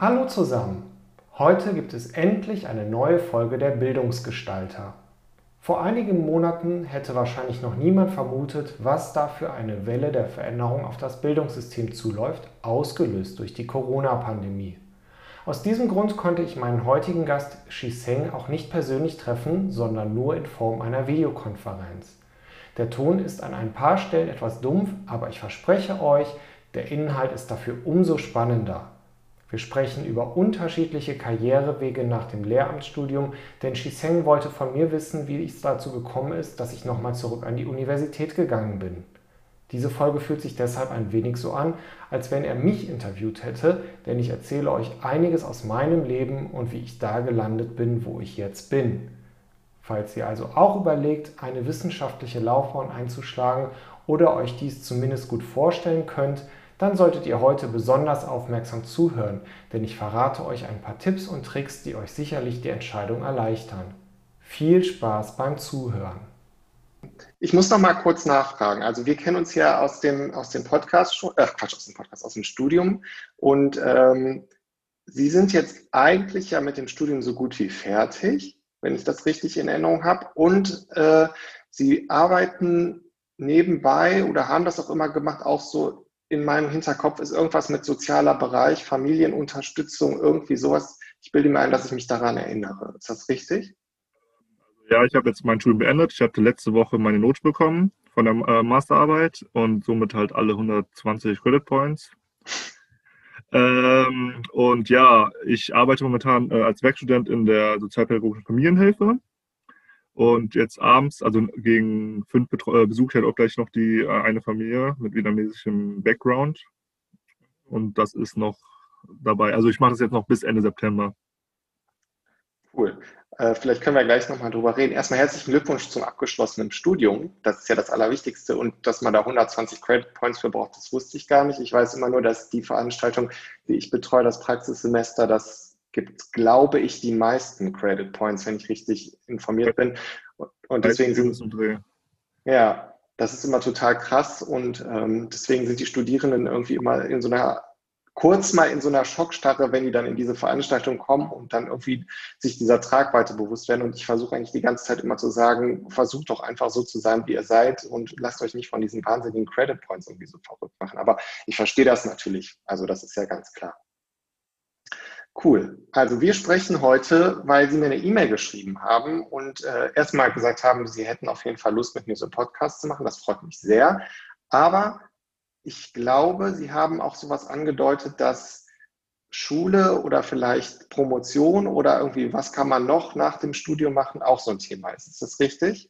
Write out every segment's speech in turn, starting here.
Hallo zusammen! Heute gibt es endlich eine neue Folge der Bildungsgestalter. Vor einigen Monaten hätte wahrscheinlich noch niemand vermutet, was da für eine Welle der Veränderung auf das Bildungssystem zuläuft, ausgelöst durch die Corona-Pandemie. Aus diesem Grund konnte ich meinen heutigen Gast Shiseng auch nicht persönlich treffen, sondern nur in Form einer Videokonferenz. Der Ton ist an ein paar Stellen etwas dumpf, aber ich verspreche euch, der Inhalt ist dafür umso spannender. Wir sprechen über unterschiedliche Karrierewege nach dem Lehramtsstudium, denn Shiseng wollte von mir wissen, wie es dazu gekommen ist, dass ich nochmal zurück an die Universität gegangen bin. Diese Folge fühlt sich deshalb ein wenig so an, als wenn er mich interviewt hätte, denn ich erzähle euch einiges aus meinem Leben und wie ich da gelandet bin, wo ich jetzt bin. Falls ihr also auch überlegt, eine wissenschaftliche Laufbahn einzuschlagen oder euch dies zumindest gut vorstellen könnt, dann solltet ihr heute besonders aufmerksam zuhören, denn ich verrate euch ein paar Tipps und Tricks, die euch sicherlich die Entscheidung erleichtern. Viel Spaß beim Zuhören. Ich muss noch mal kurz nachfragen. Also wir kennen uns ja aus dem, aus dem Podcast schon, äh, Quatsch, aus dem Podcast, aus dem Studium. Und ähm, Sie sind jetzt eigentlich ja mit dem Studium so gut wie fertig, wenn ich das richtig in Erinnerung habe. Und äh, Sie arbeiten nebenbei oder haben das auch immer gemacht, auch so in meinem Hinterkopf ist irgendwas mit sozialer Bereich, Familienunterstützung, irgendwie sowas. Ich bilde mir ein, dass ich mich daran erinnere. Ist das richtig? Ja, ich habe jetzt mein Studium beendet. Ich hatte letzte Woche meine Note bekommen von der äh, Masterarbeit und somit halt alle 120 Credit Points. Ähm, und ja, ich arbeite momentan äh, als Werkstudent in der sozialpädagogischen Familienhilfe. Und jetzt abends, also gegen fünf äh, besuche ich halt auch gleich noch die äh, eine Familie mit vietnamesischem Background. Und das ist noch dabei. Also ich mache das jetzt noch bis Ende September. Cool. Äh, vielleicht können wir gleich nochmal drüber reden. Erstmal herzlichen Glückwunsch zum abgeschlossenen Studium. Das ist ja das Allerwichtigste. Und dass man da 120 Credit Points für braucht, das wusste ich gar nicht. Ich weiß immer nur, dass die Veranstaltung, die ich betreue, das Praxissemester, das gibt es, glaube ich, die meisten Credit Points, wenn ich richtig informiert bin. Und deswegen sind ja, das ist immer total krass und ähm, deswegen sind die Studierenden irgendwie immer in so einer kurz mal in so einer Schockstarre, wenn die dann in diese Veranstaltung kommen und dann irgendwie sich dieser Tragweite bewusst werden. Und ich versuche eigentlich die ganze Zeit immer zu sagen, versucht doch einfach so zu sein, wie ihr seid und lasst euch nicht von diesen wahnsinnigen Credit Points irgendwie so verrückt machen. Aber ich verstehe das natürlich. Also das ist ja ganz klar. Cool. Also wir sprechen heute, weil Sie mir eine E-Mail geschrieben haben und äh, erstmal gesagt haben, Sie hätten auf jeden Fall Lust, mit mir so einen Podcast zu machen. Das freut mich sehr. Aber ich glaube, Sie haben auch sowas angedeutet, dass Schule oder vielleicht Promotion oder irgendwie, was kann man noch nach dem Studium machen, auch so ein Thema ist. Ist das richtig?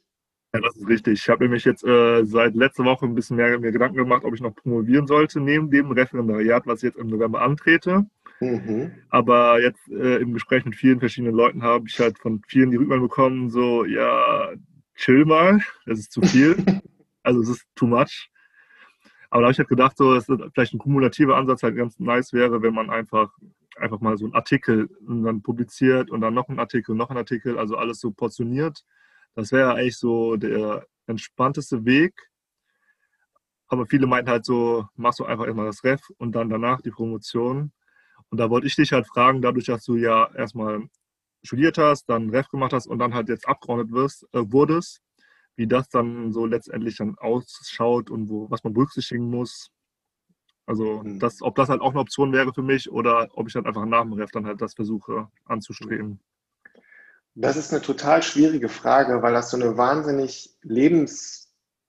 Ja, das ist richtig. Ich habe nämlich jetzt äh, seit letzter Woche ein bisschen mehr mir Gedanken gemacht, ob ich noch promovieren sollte, neben dem Referendariat, was ich jetzt im November antrete. Mhm. Aber jetzt äh, im Gespräch mit vielen verschiedenen Leuten habe ich halt von vielen die Rückmeldung bekommen, so, ja, chill mal, das ist zu viel. also es ist too much. Aber da habe ich halt gedacht, so, dass vielleicht ein kumulativer Ansatz halt ganz nice wäre, wenn man einfach, einfach mal so einen Artikel dann publiziert und dann noch einen Artikel, noch einen Artikel, also alles so portioniert. Das wäre eigentlich so der entspannteste Weg. Aber viele meinten halt so, machst du einfach erstmal das Ref und dann danach die Promotion. Und da wollte ich dich halt fragen, dadurch, dass du ja erstmal studiert hast, dann Ref gemacht hast und dann halt jetzt abgeordnet wirst, äh, wurdest, wie das dann so letztendlich dann ausschaut und wo, was man berücksichtigen muss. Also, mhm. das, ob das halt auch eine Option wäre für mich oder ob ich dann einfach nach dem Ref dann halt das versuche anzustreben. Das ist eine total schwierige Frage, weil das so eine wahnsinnig lebens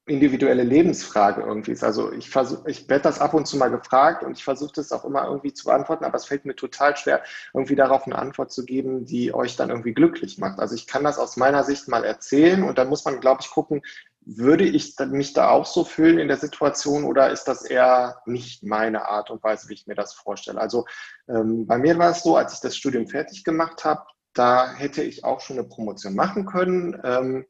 individuelle Lebensfrage irgendwie ist. Also ich versuche, ich werde das ab und zu mal gefragt und ich versuche das auch immer irgendwie zu beantworten, aber es fällt mir total schwer, irgendwie darauf eine Antwort zu geben, die euch dann irgendwie glücklich macht. Also ich kann das aus meiner Sicht mal erzählen und dann muss man, glaube ich, gucken, würde ich mich da auch so fühlen in der Situation oder ist das eher nicht meine Art und Weise, wie ich mir das vorstelle? Also ähm, bei mir war es so, als ich das Studium fertig gemacht habe, da hätte ich auch schon eine Promotion machen können. Ähm,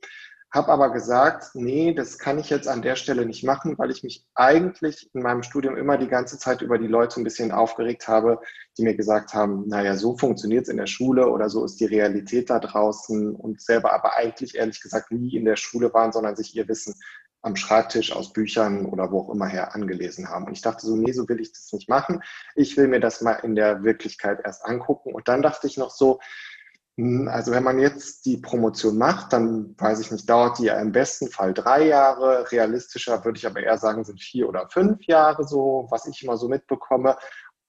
habe aber gesagt, nee, das kann ich jetzt an der Stelle nicht machen, weil ich mich eigentlich in meinem Studium immer die ganze Zeit über die Leute ein bisschen aufgeregt habe, die mir gesagt haben, naja, so funktioniert es in der Schule oder so ist die Realität da draußen und selber aber eigentlich ehrlich gesagt nie in der Schule waren, sondern sich ihr Wissen am Schreibtisch aus Büchern oder wo auch immer her angelesen haben. Und ich dachte so, nee, so will ich das nicht machen. Ich will mir das mal in der Wirklichkeit erst angucken. Und dann dachte ich noch so, also wenn man jetzt die Promotion macht, dann weiß ich nicht, dauert die ja im besten Fall drei Jahre. Realistischer würde ich aber eher sagen, sind vier oder fünf Jahre so, was ich immer so mitbekomme.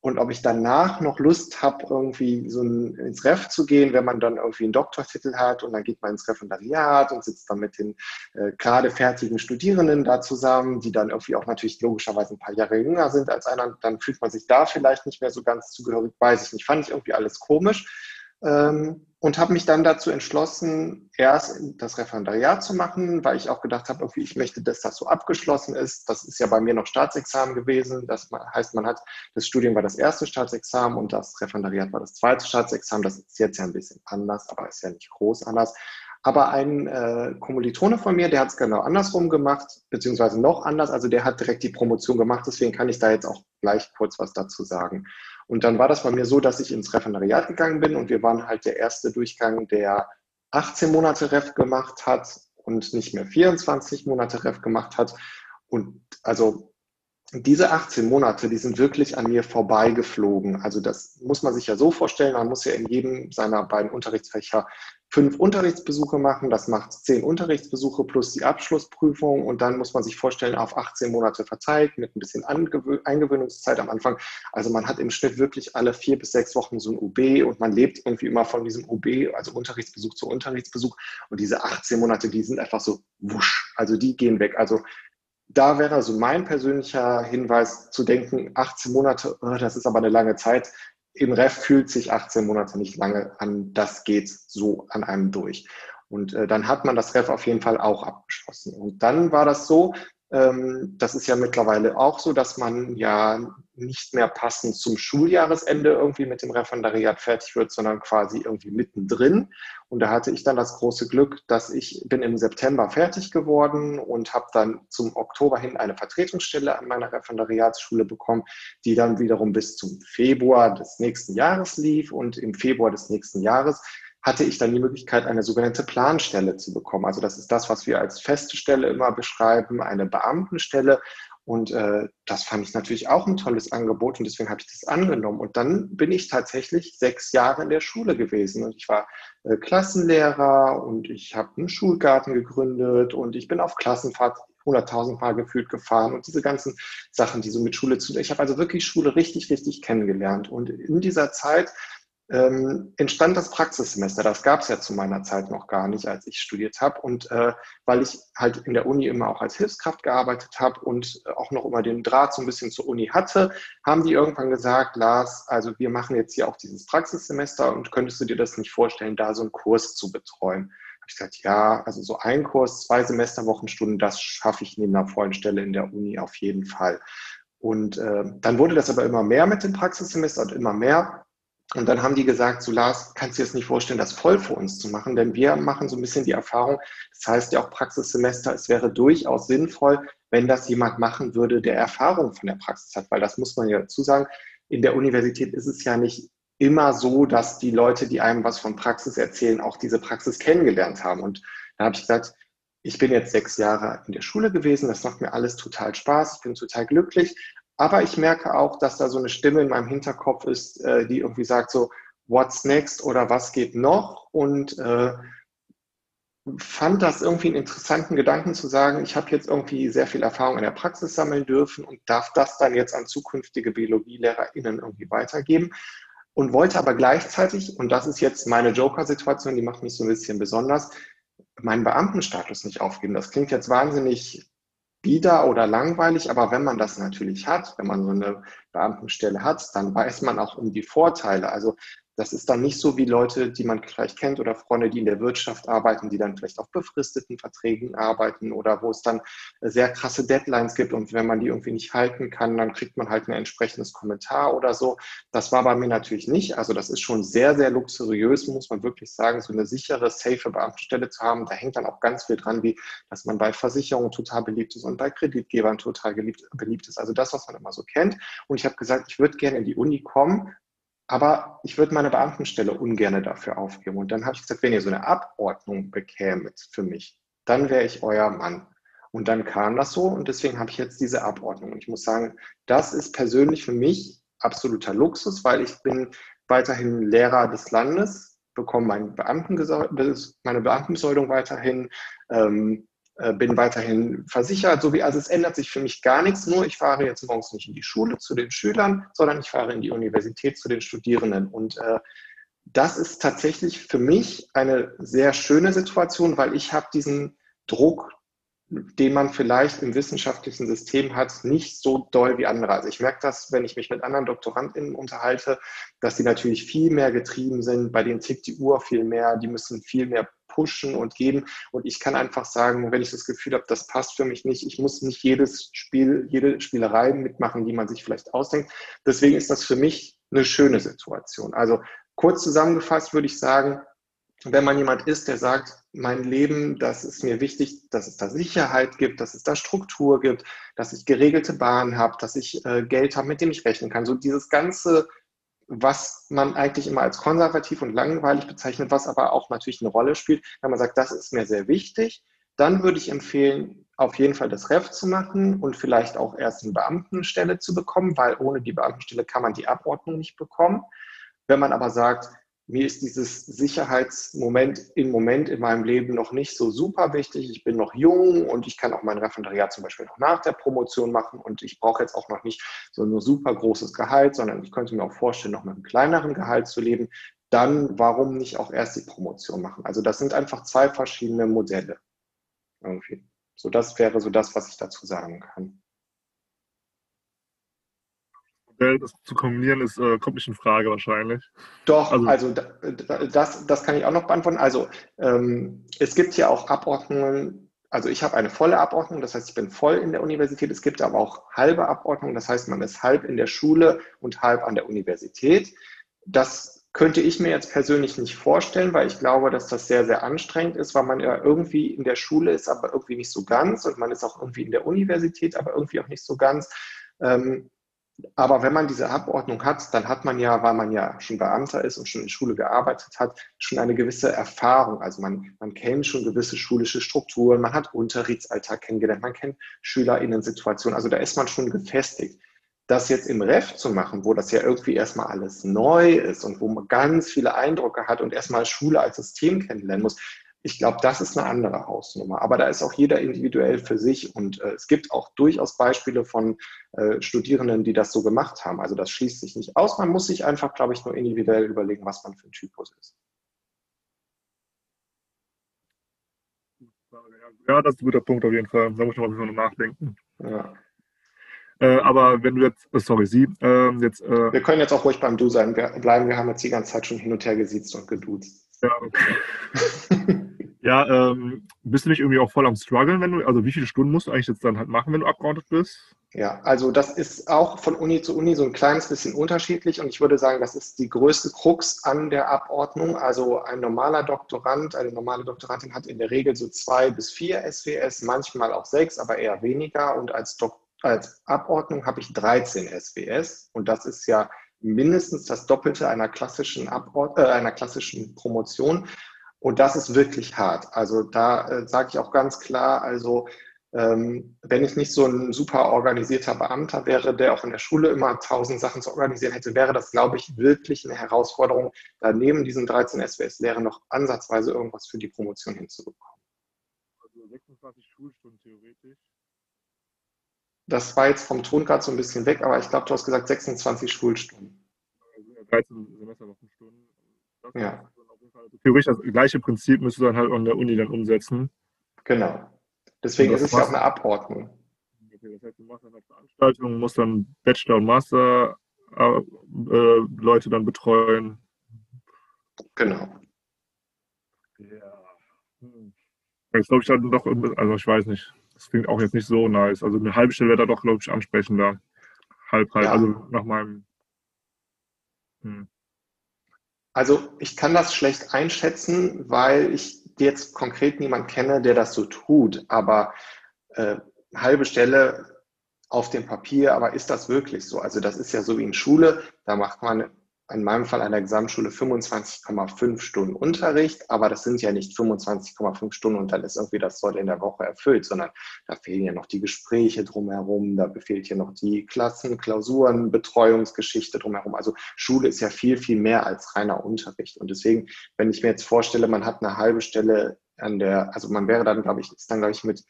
Und ob ich danach noch Lust habe, irgendwie so ins Ref zu gehen, wenn man dann irgendwie einen Doktortitel hat und dann geht man ins Referendariat und sitzt dann mit den äh, gerade fertigen Studierenden da zusammen, die dann irgendwie auch natürlich logischerweise ein paar Jahre jünger sind als einer, dann fühlt man sich da vielleicht nicht mehr so ganz zugehörig, weiß ich nicht. Fand ich irgendwie alles komisch. Ähm, und habe mich dann dazu entschlossen, erst das Referendariat zu machen, weil ich auch gedacht habe, irgendwie, ich möchte, dass das so abgeschlossen ist. Das ist ja bei mir noch Staatsexamen gewesen. Das heißt, man hat, das Studium war das erste Staatsexamen und das Referendariat war das zweite Staatsexamen. Das ist jetzt ja ein bisschen anders, aber ist ja nicht groß anders. Aber ein äh, Kommilitone von mir, der hat es genau andersrum gemacht, beziehungsweise noch anders. Also der hat direkt die Promotion gemacht. Deswegen kann ich da jetzt auch gleich kurz was dazu sagen. Und dann war das bei mir so, dass ich ins Referendariat gegangen bin und wir waren halt der erste Durchgang, der 18 Monate Ref gemacht hat und nicht mehr 24 Monate Ref gemacht hat. Und also diese 18 Monate, die sind wirklich an mir vorbeigeflogen. Also das muss man sich ja so vorstellen, man muss ja in jedem seiner beiden Unterrichtsfächer fünf Unterrichtsbesuche machen. Das macht zehn Unterrichtsbesuche plus die Abschlussprüfung und dann muss man sich vorstellen, auf 18 Monate verteilt mit ein bisschen Eingewöhnungszeit am Anfang. Also man hat im Schnitt wirklich alle vier bis sechs Wochen so ein UB und man lebt irgendwie immer von diesem UB, also Unterrichtsbesuch zu Unterrichtsbesuch. Und diese 18 Monate, die sind einfach so wusch, also die gehen weg. Also da wäre also mein persönlicher Hinweis zu denken, 18 Monate, oh, das ist aber eine lange Zeit. Im Ref fühlt sich 18 Monate nicht lange an, das geht so an einem durch. Und äh, dann hat man das Ref auf jeden Fall auch abgeschlossen. Und dann war das so, das ist ja mittlerweile auch so, dass man ja nicht mehr passend zum Schuljahresende irgendwie mit dem Referendariat fertig wird, sondern quasi irgendwie mittendrin. Und da hatte ich dann das große Glück, dass ich bin im September fertig geworden und habe dann zum Oktober hin eine Vertretungsstelle an meiner Referendariatsschule bekommen, die dann wiederum bis zum Februar des nächsten Jahres lief. Und im Februar des nächsten Jahres hatte ich dann die Möglichkeit, eine sogenannte Planstelle zu bekommen. Also das ist das, was wir als feste Stelle immer beschreiben, eine Beamtenstelle. Und äh, das fand ich natürlich auch ein tolles Angebot und deswegen habe ich das angenommen. Und dann bin ich tatsächlich sechs Jahre in der Schule gewesen und ich war äh, Klassenlehrer und ich habe einen Schulgarten gegründet und ich bin auf Klassenfahrt 100.000 Mal gefühlt gefahren und diese ganzen Sachen, die so mit Schule zu. Ich habe also wirklich Schule richtig, richtig kennengelernt. Und in dieser Zeit ähm, entstand das Praxissemester. Das gab es ja zu meiner Zeit noch gar nicht, als ich studiert habe. Und äh, weil ich halt in der Uni immer auch als Hilfskraft gearbeitet habe und auch noch immer den Draht so ein bisschen zur Uni hatte, haben die irgendwann gesagt, Lars, also wir machen jetzt hier auch dieses Praxissemester und könntest du dir das nicht vorstellen, da so einen Kurs zu betreuen? Habe ich gesagt, ja, also so ein Kurs, zwei Semesterwochenstunden, das schaffe ich neben einer vollen Stelle in der Uni auf jeden Fall. Und äh, dann wurde das aber immer mehr mit dem Praxissemester und immer mehr. Und dann haben die gesagt, so Lars, kannst du dir das nicht vorstellen, das voll für uns zu machen? Denn wir machen so ein bisschen die Erfahrung, das heißt ja auch Praxissemester, es wäre durchaus sinnvoll, wenn das jemand machen würde, der Erfahrung von der Praxis hat. Weil das muss man ja dazu sagen, in der Universität ist es ja nicht immer so, dass die Leute, die einem was von Praxis erzählen, auch diese Praxis kennengelernt haben. Und da habe ich gesagt, ich bin jetzt sechs Jahre in der Schule gewesen, das macht mir alles total Spaß, ich bin total glücklich, aber ich merke auch, dass da so eine Stimme in meinem Hinterkopf ist, äh, die irgendwie sagt so, what's next oder was geht noch? Und äh, fand das irgendwie einen interessanten Gedanken zu sagen, ich habe jetzt irgendwie sehr viel Erfahrung in der Praxis sammeln dürfen und darf das dann jetzt an zukünftige BiologielehrerInnen irgendwie weitergeben. Und wollte aber gleichzeitig, und das ist jetzt meine Joker-Situation, die macht mich so ein bisschen besonders, meinen Beamtenstatus nicht aufgeben. Das klingt jetzt wahnsinnig bieder oder langweilig, aber wenn man das natürlich hat, wenn man so eine Beamtenstelle hat, dann weiß man auch um die Vorteile. Also das ist dann nicht so wie Leute, die man vielleicht kennt oder Freunde, die in der Wirtschaft arbeiten, die dann vielleicht auf befristeten Verträgen arbeiten oder wo es dann sehr krasse Deadlines gibt und wenn man die irgendwie nicht halten kann, dann kriegt man halt ein entsprechendes Kommentar oder so. Das war bei mir natürlich nicht. Also das ist schon sehr, sehr luxuriös, muss man wirklich sagen, so eine sichere, safe Beamtenstelle zu haben. Da hängt dann auch ganz viel dran, wie dass man bei Versicherungen total beliebt ist und bei Kreditgebern total beliebt, beliebt ist. Also das, was man immer so kennt. Und ich habe gesagt, ich würde gerne in die Uni kommen, aber ich würde meine Beamtenstelle ungern dafür aufgeben. Und dann habe ich gesagt, wenn ihr so eine Abordnung bekämet für mich, dann wäre ich euer Mann. Und dann kam das so und deswegen habe ich jetzt diese Abordnung. Und ich muss sagen, das ist persönlich für mich absoluter Luxus, weil ich bin weiterhin Lehrer des Landes, bekomme mein meine Beamtenbesoldung weiterhin, ähm, äh, bin weiterhin versichert, so wie, also es ändert sich für mich gar nichts, nur ich fahre jetzt morgens nicht in die Schule zu den Schülern, sondern ich fahre in die Universität zu den Studierenden. Und äh, das ist tatsächlich für mich eine sehr schöne Situation, weil ich habe diesen Druck den man vielleicht im wissenschaftlichen System hat, nicht so doll wie andere. Also ich merke das, wenn ich mich mit anderen DoktorandInnen unterhalte, dass die natürlich viel mehr getrieben sind, bei denen tickt die Uhr viel mehr, die müssen viel mehr pushen und geben. Und ich kann einfach sagen, wenn ich das Gefühl habe, das passt für mich nicht, ich muss nicht jedes Spiel, jede Spielerei mitmachen, die man sich vielleicht ausdenkt. Deswegen ist das für mich eine schöne Situation. Also kurz zusammengefasst würde ich sagen, wenn man jemand ist, der sagt, mein Leben, das ist mir wichtig, dass es da Sicherheit gibt, dass es da Struktur gibt, dass ich geregelte Bahnen habe, dass ich äh, Geld habe, mit dem ich rechnen kann. So dieses ganze, was man eigentlich immer als konservativ und langweilig bezeichnet, was aber auch natürlich eine Rolle spielt, wenn man sagt, das ist mir sehr wichtig, dann würde ich empfehlen, auf jeden Fall das Ref zu machen und vielleicht auch erst eine Beamtenstelle zu bekommen, weil ohne die Beamtenstelle kann man die Abordnung nicht bekommen. Wenn man aber sagt, mir ist dieses Sicherheitsmoment im Moment in meinem Leben noch nicht so super wichtig. Ich bin noch jung und ich kann auch mein Referendariat zum Beispiel noch nach der Promotion machen und ich brauche jetzt auch noch nicht so ein super großes Gehalt, sondern ich könnte mir auch vorstellen, noch mit einem kleineren Gehalt zu leben. Dann warum nicht auch erst die Promotion machen? Also das sind einfach zwei verschiedene Modelle. Irgendwie. So das wäre so das, was ich dazu sagen kann. Das zu kombinieren, ist, äh, kommt nicht in Frage wahrscheinlich. Doch, also, also das, das kann ich auch noch beantworten. Also ähm, es gibt ja auch Abordnungen, also ich habe eine volle Abordnung, das heißt, ich bin voll in der Universität. Es gibt aber auch halbe Abordnungen, das heißt, man ist halb in der Schule und halb an der Universität. Das könnte ich mir jetzt persönlich nicht vorstellen, weil ich glaube, dass das sehr, sehr anstrengend ist, weil man ja irgendwie in der Schule ist, aber irgendwie nicht so ganz und man ist auch irgendwie in der Universität, aber irgendwie auch nicht so ganz. Ähm, aber wenn man diese Abordnung hat, dann hat man ja, weil man ja schon Beamter ist und schon in Schule gearbeitet hat, schon eine gewisse Erfahrung. Also man, man kennt schon gewisse schulische Strukturen, man hat Unterrichtsalltag kennengelernt, man kennt SchülerInnen-Situationen. Also da ist man schon gefestigt. Das jetzt im Ref zu machen, wo das ja irgendwie erstmal alles neu ist und wo man ganz viele Eindrücke hat und erstmal Schule als System kennenlernen muss, ich glaube, das ist eine andere Hausnummer. Aber da ist auch jeder individuell für sich und äh, es gibt auch durchaus Beispiele von äh, Studierenden, die das so gemacht haben. Also das schließt sich nicht aus. Man muss sich einfach, glaube ich, nur individuell überlegen, was man für ein Typus ist. Ja, das ist ein guter Punkt auf jeden Fall. Da muss ich mal nachdenken. Ja. Äh, aber wenn du jetzt, oh, sorry, Sie, äh, jetzt. Äh, wir können jetzt auch ruhig beim Du sein bleiben. Wir haben jetzt die ganze Zeit schon hin und her gesiezt und geduzt. Ja, okay. ja ähm, bist du nicht irgendwie auch voll am struggeln, wenn du, also wie viele Stunden musst du eigentlich jetzt dann halt machen, wenn du abgeordnet bist? Ja, also das ist auch von Uni zu Uni so ein kleines bisschen unterschiedlich und ich würde sagen, das ist die größte Krux an der Abordnung. Also ein normaler Doktorand, eine normale Doktorandin hat in der Regel so zwei bis vier SWS, manchmal auch sechs, aber eher weniger und als, Dok als Abordnung habe ich 13 SWS und das ist ja mindestens das Doppelte einer klassischen, Abord äh, einer klassischen Promotion. Und das ist wirklich hart. Also da äh, sage ich auch ganz klar, also ähm, wenn ich nicht so ein super organisierter Beamter wäre, der auch in der Schule immer tausend Sachen zu organisieren hätte, wäre das, glaube ich, wirklich eine Herausforderung, da neben diesen 13 SWS-Lehren noch ansatzweise irgendwas für die Promotion hinzubekommen. Also 26 Schulstunden theoretisch. Das war jetzt vom Ton gerade so ein bisschen weg, aber ich glaube, du hast gesagt 26 Schulstunden. 13 Semesterwochenstunden. Ja. Theoretisch das gleiche Prinzip müsstest du dann halt an der Uni dann umsetzen. Genau. Deswegen ist es ja auch eine Abordnung. Okay, das heißt, du machst dann halt Veranstaltungen, musst dann Bachelor- und Master-Leute äh, dann betreuen. Genau. Ja. Hm. Jetzt glaube ich dann doch, also ich weiß nicht. Das klingt auch jetzt nicht so nice. Also eine halbe Stelle wäre da doch, glaube ich, ansprechender. Halb, halb. Ja. Also nach meinem. Hm. Also ich kann das schlecht einschätzen, weil ich jetzt konkret niemanden kenne, der das so tut. Aber äh, halbe Stelle auf dem Papier, aber ist das wirklich so? Also das ist ja so wie in Schule, da macht man in meinem Fall an der Gesamtschule 25,5 Stunden Unterricht, aber das sind ja nicht 25,5 Stunden und dann ist irgendwie das soll in der Woche erfüllt, sondern da fehlen ja noch die Gespräche drumherum, da fehlt ja noch die Klassen, Klausuren, Betreuungsgeschichte drumherum. Also Schule ist ja viel, viel mehr als reiner Unterricht. Und deswegen, wenn ich mir jetzt vorstelle, man hat eine halbe Stelle an der, also man wäre dann, glaube ich, ist dann, glaube ich, mit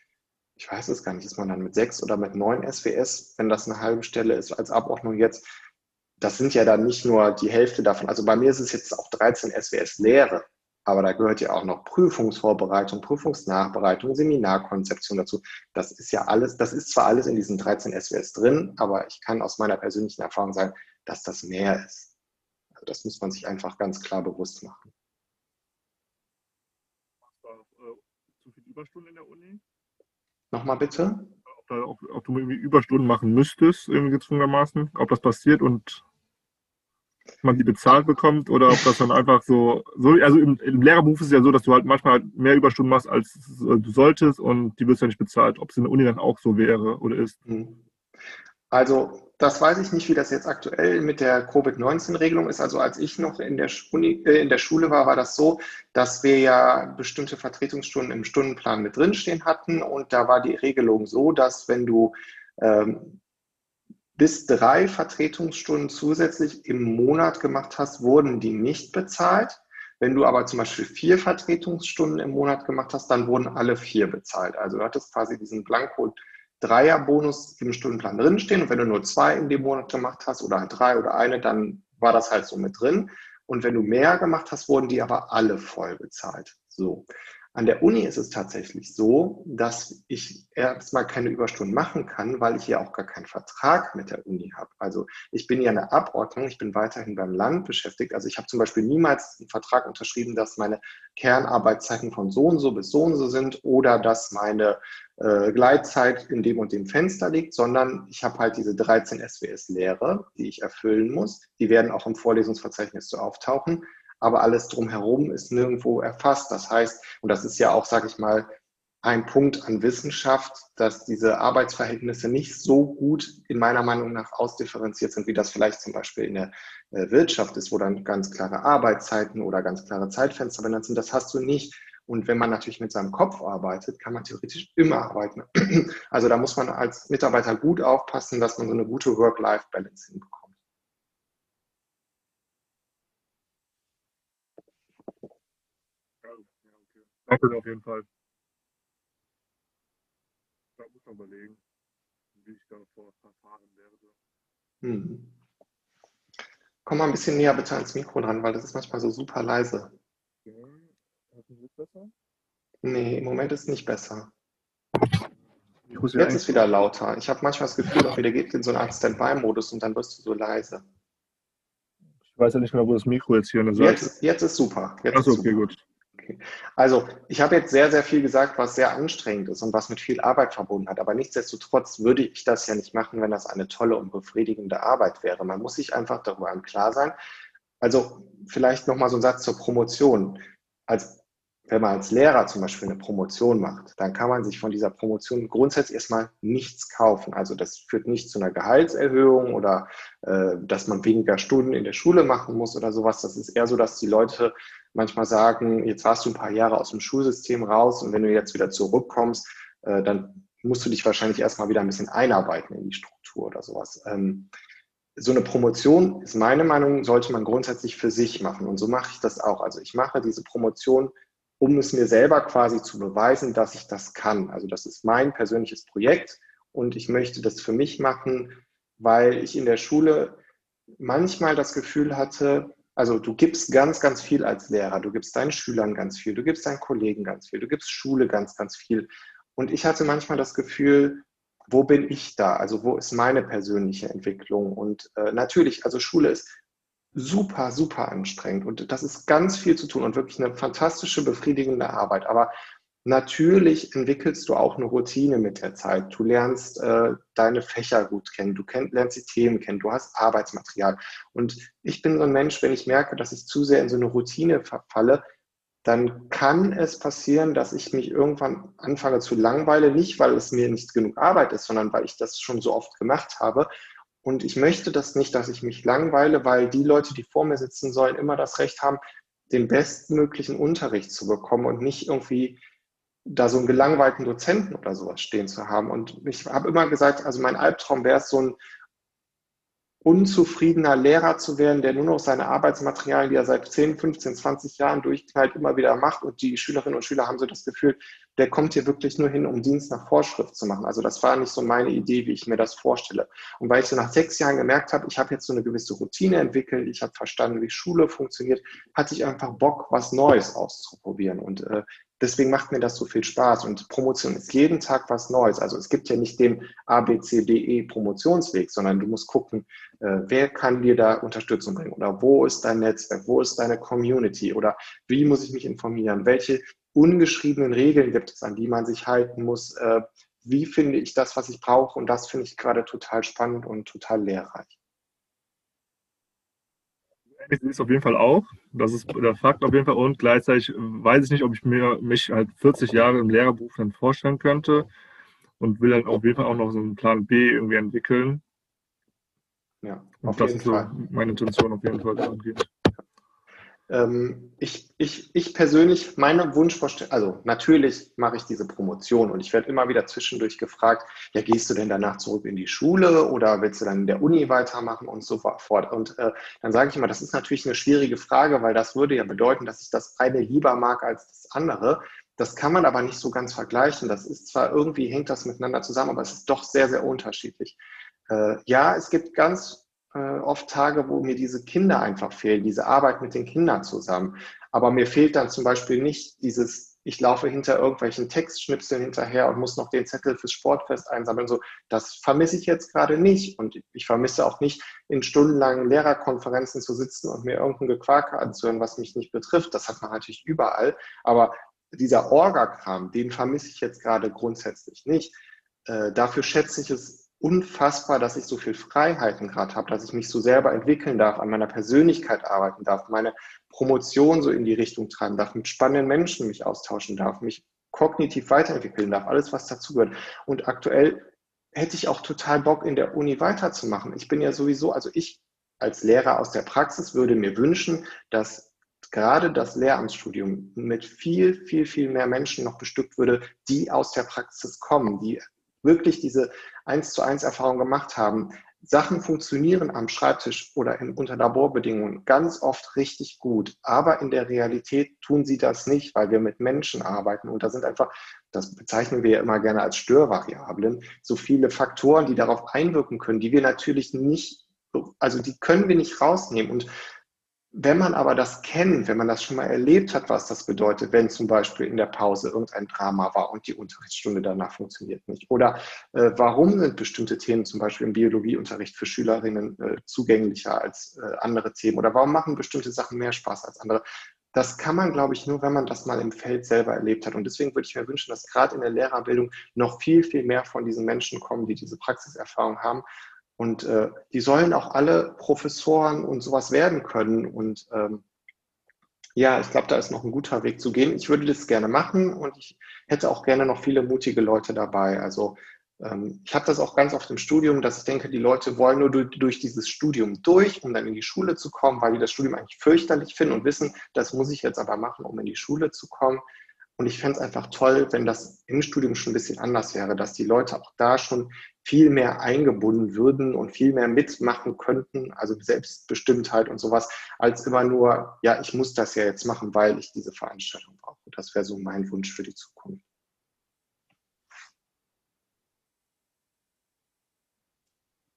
ich weiß es gar nicht, ist man dann mit sechs oder mit neun SWS, wenn das eine halbe Stelle ist als Abordnung jetzt, das sind ja dann nicht nur die Hälfte davon. Also bei mir ist es jetzt auch 13 SWS-Lehre, aber da gehört ja auch noch Prüfungsvorbereitung, Prüfungsnachbereitung, Seminarkonzeption dazu. Das ist ja alles, das ist zwar alles in diesen 13 SWS drin, aber ich kann aus meiner persönlichen Erfahrung sagen, dass das mehr ist. Also das muss man sich einfach ganz klar bewusst machen. Machst du auch, äh, zu viel Überstunden in der Uni? Nochmal bitte? Ob, ob, ob du irgendwie Überstunden machen müsstest, irgendwie gezwungenermaßen, ob das passiert und man die bezahlt bekommt oder ob das dann einfach so, so also im, im, Lehrerberuf ist es ja so, dass du halt manchmal halt mehr Überstunden machst, als du solltest und die wirst ja nicht bezahlt. Ob es in der Uni dann auch so wäre oder ist. Hm. Also das weiß ich nicht, wie das jetzt aktuell mit der Covid-19-Regelung ist. Also als ich noch in der, Uni, äh, in der Schule war, war das so, dass wir ja bestimmte Vertretungsstunden im Stundenplan mit drinstehen hatten und da war die Regelung so, dass wenn du ähm, bis drei Vertretungsstunden zusätzlich im Monat gemacht hast, wurden die nicht bezahlt. Wenn du aber zum Beispiel vier Vertretungsstunden im Monat gemacht hast, dann wurden alle vier bezahlt. Also du hattest quasi diesen Blanko Dreier-Bonus im Stundenplan drinstehen. Und wenn du nur zwei in dem Monat gemacht hast oder drei oder eine, dann war das halt so mit drin. Und wenn du mehr gemacht hast, wurden die aber alle voll bezahlt. So. An der Uni ist es tatsächlich so, dass ich erstmal keine Überstunden machen kann, weil ich ja auch gar keinen Vertrag mit der Uni habe. Also ich bin ja eine Abordnung, ich bin weiterhin beim Land beschäftigt. Also ich habe zum Beispiel niemals einen Vertrag unterschrieben, dass meine Kernarbeitszeiten von so und so bis so und so sind oder dass meine äh, Gleitzeit in dem und dem Fenster liegt, sondern ich habe halt diese 13 SWS-Lehre, die ich erfüllen muss. Die werden auch im Vorlesungsverzeichnis so auftauchen aber alles drumherum ist nirgendwo erfasst. Das heißt, und das ist ja auch, sage ich mal, ein Punkt an Wissenschaft, dass diese Arbeitsverhältnisse nicht so gut in meiner Meinung nach ausdifferenziert sind, wie das vielleicht zum Beispiel in der äh, Wirtschaft ist, wo dann ganz klare Arbeitszeiten oder ganz klare Zeitfenster benannt sind. Das hast du nicht. Und wenn man natürlich mit seinem Kopf arbeitet, kann man theoretisch immer arbeiten. Also da muss man als Mitarbeiter gut aufpassen, dass man so eine gute Work-Life-Balance hinbekommt. Danke auf jeden Fall. Da muss man überlegen, wie ich da verfahren werde. Hm. Komm mal ein bisschen näher bitte ans Mikro dran, weil das ist manchmal so super leise. Okay. Hast du besser? Nee, im Moment ist es nicht besser. Jetzt ist wieder lauter. Ich habe manchmal das Gefühl, auch wieder geht in so eine Art Standby-Modus und dann wirst du so leise. Ich weiß ja nicht mehr, wo das Mikro jetzt hier an der Seite ist. Jetzt, jetzt ist super. Jetzt Achso, okay, gut. Also ich habe jetzt sehr, sehr viel gesagt, was sehr anstrengend ist und was mit viel Arbeit verbunden hat. Aber nichtsdestotrotz würde ich das ja nicht machen, wenn das eine tolle und befriedigende Arbeit wäre. Man muss sich einfach darüber im Klar sein. Also vielleicht nochmal so ein Satz zur Promotion. Als wenn man als Lehrer zum Beispiel eine Promotion macht, dann kann man sich von dieser Promotion grundsätzlich erstmal nichts kaufen. Also das führt nicht zu einer Gehaltserhöhung oder äh, dass man weniger Stunden in der Schule machen muss oder sowas. Das ist eher so, dass die Leute manchmal sagen, jetzt warst du ein paar Jahre aus dem Schulsystem raus und wenn du jetzt wieder zurückkommst, äh, dann musst du dich wahrscheinlich erstmal wieder ein bisschen einarbeiten in die Struktur oder sowas. Ähm, so eine Promotion ist meine Meinung, sollte man grundsätzlich für sich machen. Und so mache ich das auch. Also ich mache diese Promotion um es mir selber quasi zu beweisen, dass ich das kann. Also das ist mein persönliches Projekt und ich möchte das für mich machen, weil ich in der Schule manchmal das Gefühl hatte, also du gibst ganz, ganz viel als Lehrer, du gibst deinen Schülern ganz viel, du gibst deinen Kollegen ganz viel, du gibst Schule ganz, ganz viel. Und ich hatte manchmal das Gefühl, wo bin ich da? Also wo ist meine persönliche Entwicklung? Und äh, natürlich, also Schule ist super, super anstrengend. Und das ist ganz viel zu tun und wirklich eine fantastische, befriedigende Arbeit. Aber natürlich entwickelst du auch eine Routine mit der Zeit. Du lernst äh, deine Fächer gut kennen, du kenn, lernst die Themen kennen, du hast Arbeitsmaterial. Und ich bin so ein Mensch, wenn ich merke, dass ich zu sehr in so eine Routine verfalle, dann kann es passieren, dass ich mich irgendwann anfange zu langweilen, nicht weil es mir nicht genug Arbeit ist, sondern weil ich das schon so oft gemacht habe Und ich möchte das nicht, dass ich mich langweile, weil die Leute, die vor mir sitzen sollen, immer das Recht haben, den bestmöglichen Unterricht zu bekommen und nicht irgendwie da so einen gelangweilten Dozenten oder sowas stehen zu haben. Und ich habe immer gesagt, also mein Albtraum wäre es, so ein unzufriedener Lehrer zu werden, der nur noch seine Arbeitsmaterialien, die er seit 10, 15, 20 Jahren durchknallt, immer wieder macht. Und die Schülerinnen und Schüler haben so das Gefühl, der kommt hier wirklich nur hin, um Dienst nach Vorschrift zu machen. Also das war nicht so meine Idee, wie ich mir das vorstelle. Und weil ich so nach sechs Jahren gemerkt habe, ich habe jetzt so eine gewisse Routine entwickelt, ich habe verstanden, wie Schule funktioniert, hatte ich einfach Bock, was Neues auszuprobieren. Und äh, deswegen macht mir das so viel Spaß. Und Promotion ist jeden Tag was Neues. Also es gibt ja nicht den A, B, C, D, E Promotionsweg, sondern du musst gucken, äh, wer kann dir da Unterstützung bringen? Oder wo ist dein Netzwerk? Wo ist deine Community? Oder wie muss ich mich informieren? Welche ungeschriebenen Regeln gibt es, an die man sich halten muss? Äh, wie finde ich das, was ich brauche? Und das finde ich gerade total spannend und total lehrreich ich sehe es auf jeden Fall auch. Das ist der Fakt auf jeden Fall. Und gleichzeitig weiß ich nicht, ob ich mir mich halt 40 Jahre im Lehrerberuf dann vorstellen könnte und will dann auf jeden Fall auch noch so einen Plan B irgendwie entwickeln. Ja, auf und das ist so Fall. meine Intention auf jeden Fall dahingehend. Ähm, ich, ich, ich persönlich, meine Wunschvorstellung, also natürlich mache ich diese Promotion und ich werde immer wieder zwischendurch gefragt, ja, gehst du denn danach zurück in die Schule oder willst du dann in der Uni weitermachen und so fort. Und äh, dann sage ich immer, das ist natürlich eine schwierige Frage, weil das würde ja bedeuten, dass ich das eine lieber mag als das andere. Das kann man aber nicht so ganz vergleichen. Das ist zwar irgendwie hängt das miteinander zusammen, aber es ist doch sehr, sehr unterschiedlich. Äh, ja, es gibt ganz äh, oft Tage, wo mir diese Kinder einfach fehlen, diese Arbeit mit den Kindern zusammen. Aber mir fehlt dann zum Beispiel nicht dieses, ich laufe hinter irgendwelchen Textschnipseln hinterher und muss noch den Zettel fürs Sportfest einsammeln. So, das vermisse ich jetzt gerade nicht. Und ich vermisse auch nicht, in stundenlangen Lehrerkonferenzen zu sitzen und mir irgendein Gequake anzuhören, was mich nicht betrifft. Das hat man natürlich überall. Aber dieser Orga-Kram, den vermisse ich jetzt gerade grundsätzlich nicht. Äh, dafür schätze ich es unfassbar, dass ich so viel Freiheiten gerade habe, dass ich mich so selber entwickeln darf, an meiner Persönlichkeit arbeiten darf, meine Promotion so in die Richtung treiben darf, mit spannenden Menschen mich austauschen darf, mich kognitiv weiterentwickeln darf, alles, was dazugehört. Und aktuell hätte ich auch total Bock, in der Uni weiterzumachen. Ich bin ja sowieso, also ich als Lehrer aus der Praxis würde mir wünschen, dass gerade das Lehramtsstudium mit viel, viel, viel mehr Menschen noch bestückt würde, die aus der Praxis kommen, die wirklich diese eins zu eins Erfahrung gemacht haben. Sachen funktionieren am Schreibtisch oder in, unter Laborbedingungen ganz oft richtig gut, aber in der Realität tun sie das nicht, weil wir mit Menschen arbeiten und da sind einfach, das bezeichnen wir ja immer gerne als Störvariablen, so viele Faktoren, die darauf einwirken können, die wir natürlich nicht, also die können wir nicht rausnehmen und wenn man aber das kennt, wenn man das schon mal erlebt hat, was das bedeutet, wenn zum Beispiel in der Pause irgendein Drama war und die Unterrichtsstunde danach funktioniert nicht, oder äh, warum sind bestimmte Themen zum Beispiel im Biologieunterricht für Schülerinnen äh, zugänglicher als äh, andere Themen, oder warum machen bestimmte Sachen mehr Spaß als andere, das kann man, glaube ich, nur, wenn man das mal im Feld selber erlebt hat. Und deswegen würde ich mir wünschen, dass gerade in der Lehrerbildung noch viel, viel mehr von diesen Menschen kommen, die diese Praxiserfahrung haben und äh, die sollen auch alle Professoren und sowas werden können. Und ähm, ja, ich glaube, da ist noch ein guter Weg zu gehen. Ich würde das gerne machen und ich hätte auch gerne noch viele mutige Leute dabei. Also ähm, ich habe das auch ganz oft im Studium, dass ich denke, die Leute wollen nur durch, durch, dieses Studium durch, um dann in die Schule zu kommen, weil die das Studium eigentlich fürchterlich finden und wissen, das muss ich jetzt aber machen, um in die Schule zu kommen. Und ich fände es einfach toll, wenn das im Studium schon ein bisschen anders wäre, dass die Leute auch da schon viel mehr eingebunden würden und viel mehr mitmachen könnten, also Selbstbestimmtheit und sowas, als immer nur, ja, ich muss das ja jetzt machen, weil ich diese Veranstaltung brauche. Das wäre so mein Wunsch für die Zukunft.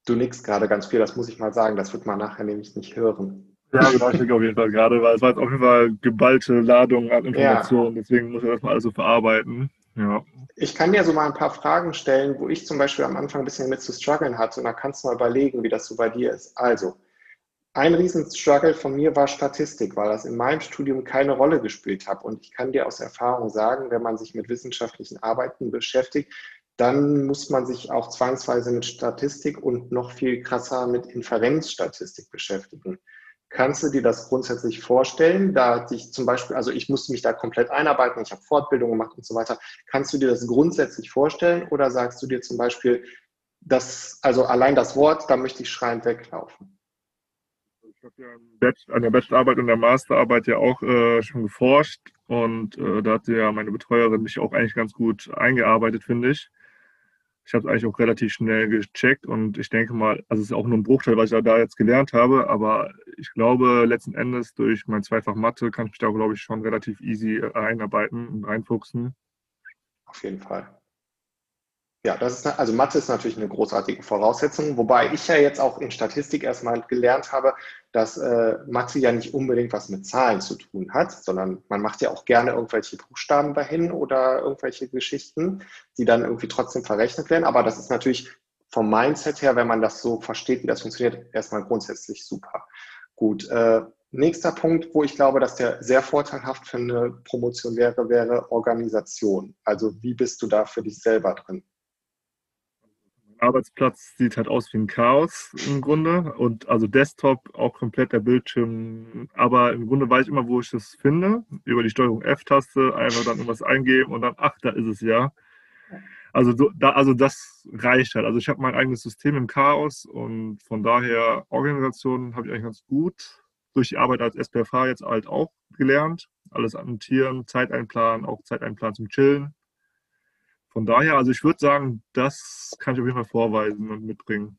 Du nickst gerade ganz viel, das muss ich mal sagen, das wird man nachher nämlich nicht hören. Ja, genau, ich denke auf jeden Fall gerade, weil es war jetzt auf jeden Fall geballte Ladung an Informationen, ja. deswegen muss ich das mal alles so verarbeiten. Ja. Ich kann dir so mal ein paar Fragen stellen, wo ich zum Beispiel am Anfang ein bisschen mit zu strugglen hatte und da kannst du mal überlegen, wie das so bei dir ist. Also, ein Riesenstruggle von mir war Statistik, weil das in meinem Studium keine Rolle gespielt hat. Und ich kann dir aus Erfahrung sagen, wenn man sich mit wissenschaftlichen Arbeiten beschäftigt, dann muss man sich auch zwangsweise mit Statistik und noch viel krasser mit Inferenzstatistik beschäftigen. Kannst du dir das grundsätzlich vorstellen? Da hatte ich zum Beispiel, also ich musste mich da komplett einarbeiten, ich habe Fortbildung gemacht und so weiter. Kannst du dir das grundsätzlich vorstellen oder sagst du dir zum Beispiel, das, also allein das Wort, da möchte ich schreiend weglaufen. Ich habe ja an der Bachelorarbeit und der Masterarbeit ja auch äh, schon geforscht und äh, da hat ja meine Betreuerin mich auch eigentlich ganz gut eingearbeitet, finde ich. Ich habe es eigentlich auch relativ schnell gecheckt und ich denke mal, also es ist auch nur ein Bruchteil, was ich da jetzt gelernt habe, aber ich glaube, letzten Endes durch mein Zweifach Mathe kann ich mich da, glaube ich, schon relativ easy äh, einarbeiten und reinfuchsen. Auf jeden Fall. Ja, das ist, also Mathe ist natürlich eine großartige Voraussetzung, wobei ich ja jetzt auch in Statistik erstmal gelernt habe, dass äh, Mathe ja nicht unbedingt was mit Zahlen zu tun hat, sondern man macht ja auch gerne irgendwelche Buchstaben dahin oder irgendwelche Geschichten, die dann irgendwie trotzdem verrechnet werden. Aber das ist natürlich vom Mindset her, wenn man das so versteht, wie das funktioniert, erstmal grundsätzlich super. Gut, äh, nächster Punkt, wo ich glaube, dass der sehr vorteilhaft für eine Promotion wäre, wäre Organisation. Also wie bist du da für dich selber drin? Arbeitsplatz sieht halt aus wie ein Chaos im Grunde. Und also Desktop auch komplett der Bildschirm. Aber im Grunde weiß ich immer, wo ich das finde. Über die Steuerung F-Taste einfach dann irgendwas eingeben und dann, ach, da ist es ja. Also, so, da, also das reicht halt. Also ich habe mein eigenes System im Chaos und von daher Organisation habe ich eigentlich ganz gut durch die Arbeit als SPFH jetzt halt auch gelernt. Alles annotieren, Zeit einplanen, auch Zeit einplanen zum Chillen. Von daher, also ich würde sagen, das kann ich auf jeden Fall vorweisen und mitbringen.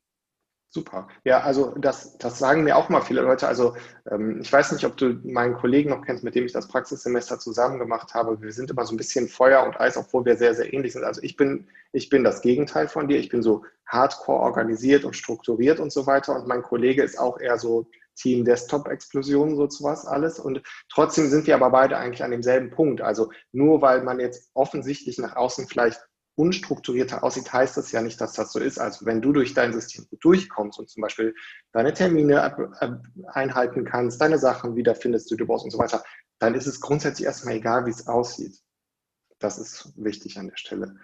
Super. Ja, also das, das sagen mir auch mal viele Leute. Also ähm, ich weiß nicht, ob du meinen Kollegen noch kennst, mit dem ich das Praxissemester zusammen gemacht habe. Wir sind immer so ein bisschen Feuer und Eis, obwohl wir sehr, sehr ähnlich sind. Also ich bin, ich bin das Gegenteil von dir. Ich bin so hardcore organisiert und strukturiert und so weiter. Und mein Kollege ist auch eher so Team Desktop-Explosion, so was alles. Und trotzdem sind wir aber beide eigentlich an demselben Punkt. Also nur weil man jetzt offensichtlich nach außen vielleicht unstrukturierter aussieht, heißt das ja nicht, dass das so ist. Also wenn du durch dein System gut durchkommst und zum Beispiel deine Termine einhalten kannst, deine Sachen wiederfindest, die du brauchst und so weiter, dann ist es grundsätzlich erstmal egal, wie es aussieht. Das ist wichtig an der Stelle.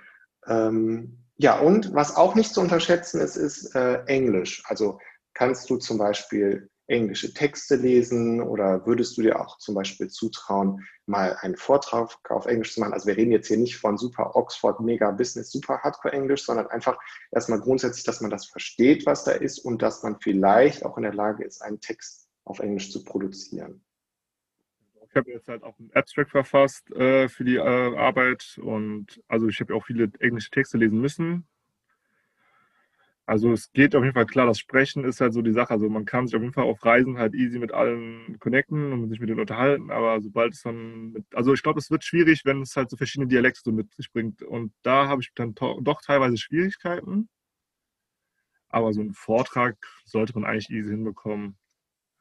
Ähm, ja, und was auch nicht zu unterschätzen ist, ist äh, Englisch. Also kannst du zum Beispiel englische Texte lesen oder würdest du dir auch zum Beispiel zutrauen, mal einen Vortrag auf Englisch zu machen? Also wir reden jetzt hier nicht von super Oxford Mega Business, super Hardcore Englisch, sondern einfach erstmal grundsätzlich, dass man das versteht, was da ist und dass man vielleicht auch in der Lage ist, einen Text auf Englisch zu produzieren. Ich habe jetzt halt auch einen Abstract verfasst äh, für die äh, Arbeit und also ich habe auch viele englische Texte lesen müssen also es geht auf jeden Fall klar, das Sprechen ist halt so die Sache. Also man kann sich auf jeden Fall auf Reisen halt easy mit allen connecten und sich mit denen unterhalten, aber sobald es dann mit, also ich glaube, es wird schwierig, wenn es halt so verschiedene Dialekte so mit sich bringt. Und da habe ich dann doch teilweise Schwierigkeiten. Aber so einen Vortrag sollte man eigentlich easy hinbekommen.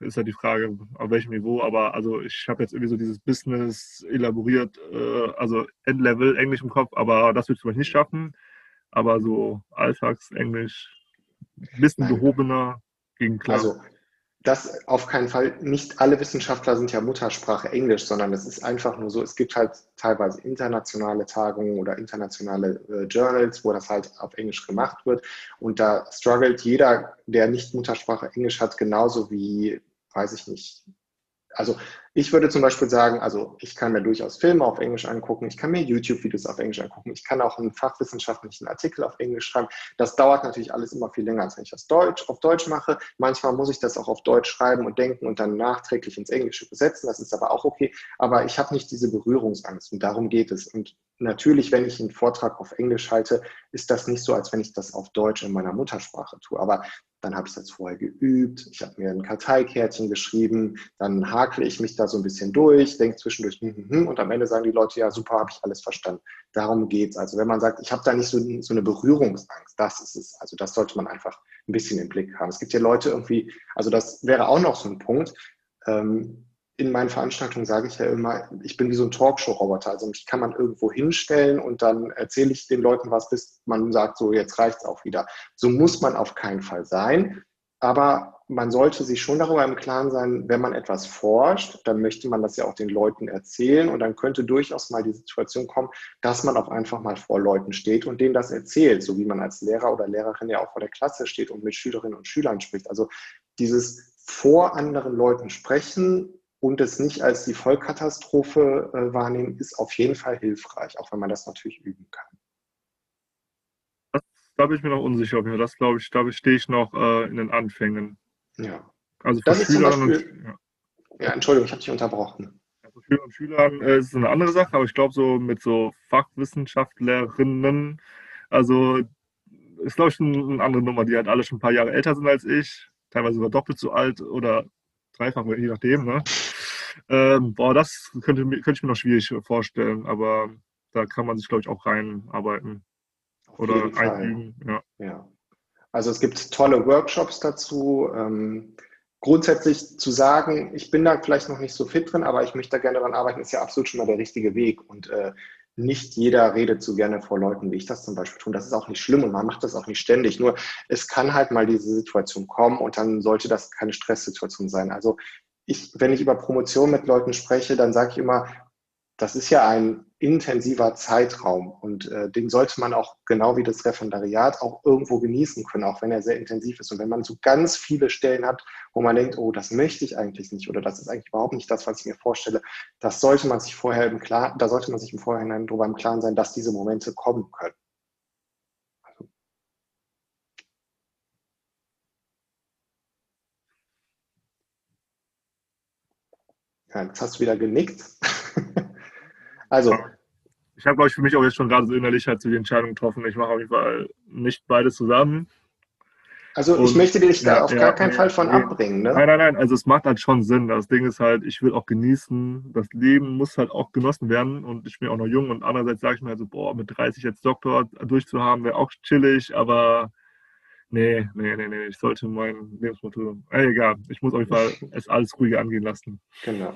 Ist halt die Frage, auf welchem Niveau. Aber also ich habe jetzt irgendwie so dieses Business elaboriert, äh, also Endlevel Englisch im Kopf, aber das würde ich vielleicht nicht schaffen aber so Alltagsenglisch, ein bisschen gehobener ging klar. Also das auf keinen Fall. Nicht alle Wissenschaftler sind ja Muttersprache Englisch, sondern es ist einfach nur so, es gibt halt teilweise internationale Tagungen oder internationale äh, Journals, wo das halt auf Englisch gemacht wird. Und da struggelt jeder, der nicht Muttersprache Englisch hat, genauso wie, weiß ich nicht, also ich würde zum Beispiel sagen, also ich kann mir durchaus Filme auf Englisch angucken, ich kann mir YouTube-Videos auf Englisch angucken, ich kann auch einen fachwissenschaftlichen Artikel auf Englisch schreiben. Das dauert natürlich alles immer viel länger, als wenn ich das Deutsch auf Deutsch mache. Manchmal muss ich das auch auf Deutsch schreiben und denken und dann nachträglich ins Englische übersetzen. Das ist aber auch okay. Aber ich habe nicht diese Berührungsangst und darum geht es. Und natürlich, wenn ich einen Vortrag auf Englisch halte, ist das nicht so, als wenn ich das auf Deutsch in meiner Muttersprache tue. Aber dann habe ich das vorher geübt, ich habe mir ein Karteikärtchen geschrieben, dann hakle ich mich da so ein bisschen durch, denke zwischendurch hm, hm, hm, und am Ende sagen die Leute, ja super, habe ich alles verstanden. Darum geht es. Also wenn man sagt, ich habe da nicht so, so eine Berührungsangst, das ist es. Also das sollte man einfach ein bisschen im Blick haben. Es gibt ja Leute irgendwie, also das wäre auch noch so ein Punkt, ähm, in meinen Veranstaltungen sage ich ja immer, ich bin wie so ein Talkshow-Roboter. Also mich kann man irgendwo hinstellen und dann erzähle ich den Leuten was, bis man sagt, so jetzt reicht es auch wieder. So muss man auf keinen Fall sein. Aber man sollte sich schon darüber im Klaren sein, wenn man etwas forscht, dann möchte man das ja auch den Leuten erzählen und dann könnte durchaus mal die Situation kommen, dass man auch einfach mal vor Leuten steht und denen das erzählt, so wie man als Lehrer oder Lehrerin ja auch vor der Klasse steht und mit Schülerinnen und Schülern spricht. Also dieses vor anderen Leuten sprechen und es nicht als die Vollkatastrophe äh, wahrnehmen, ist auf jeden Fall hilfreich, auch wenn man das natürlich üben kann. Da bin ich mir noch unsicher. Das glaube ich, da stehe ich noch äh, in den Anfängen. Ja. Also für Schüler und ja. ja, Entschuldigung, ich habe dich unterbrochen. Also für Schüler und Schülern äh, ist es eine andere Sache, aber ich glaube so mit so Fachwissenschaftlerinnen, also ist glaube ich eine, eine andere Nummer, die halt alle schon ein paar Jahre älter sind als ich, teilweise sogar doppelt so alt oder dreifach, je nachdem. Ne? Ähm, boah, das könnte, könnte ich mir noch schwierig vorstellen, aber da kann man sich, glaube ich, auch reinarbeiten oder einüben. Ja. ja. Also es gibt tolle Workshops dazu. Ähm, grundsätzlich zu sagen, ich bin da vielleicht noch nicht so fit drin, aber ich möchte da gerne daran arbeiten, ist ja absolut schon mal der richtige Weg. Und äh, nicht jeder redet so gerne vor Leuten, wie ich das zum Beispiel tue. Das ist auch nicht schlimm und man macht das auch nicht ständig. Nur es kann halt mal diese Situation kommen und dann sollte das keine Stresssituation sein. Also ich, wenn ich über Promotion mit Leuten spreche, dann sage ich immer, das ist ja ein intensiver Zeitraum und äh, den sollte man auch genau wie das Referendariat auch irgendwo genießen können, auch wenn er sehr intensiv ist. Und wenn man so ganz viele Stellen hat, wo man denkt, oh, das möchte ich eigentlich nicht oder das ist eigentlich überhaupt nicht das, was ich mir vorstelle, das sollte man sich vorher im Klaren, da sollte man sich im Vorhinein darüber im Klaren sein, dass diese Momente kommen können. Ja, jetzt hast du wieder genickt. Also. Ich habe, glaube ich, für mich auch jetzt schon gerade so innerlich halt so die Entscheidung getroffen. Ich mache auf jeden Fall nicht beides zusammen. Also und, ich möchte dich da auf ja, gar keinen Fall von abbringen. Ne? Nein, nein, nein. Also es macht halt schon Sinn. Das Ding ist halt, ich will auch genießen. Das Leben muss halt auch genossen werden. Und ich bin auch noch jung. Und andererseits sage ich mir halt so, boah, mit 30 jetzt Doktor durchzuhaben, wäre auch chillig. Aber nee, nee, nee, nee. Ich sollte mein Lebensmotto, äh, egal. Ich muss auf jeden Fall es alles ruhiger angehen lassen. Genau.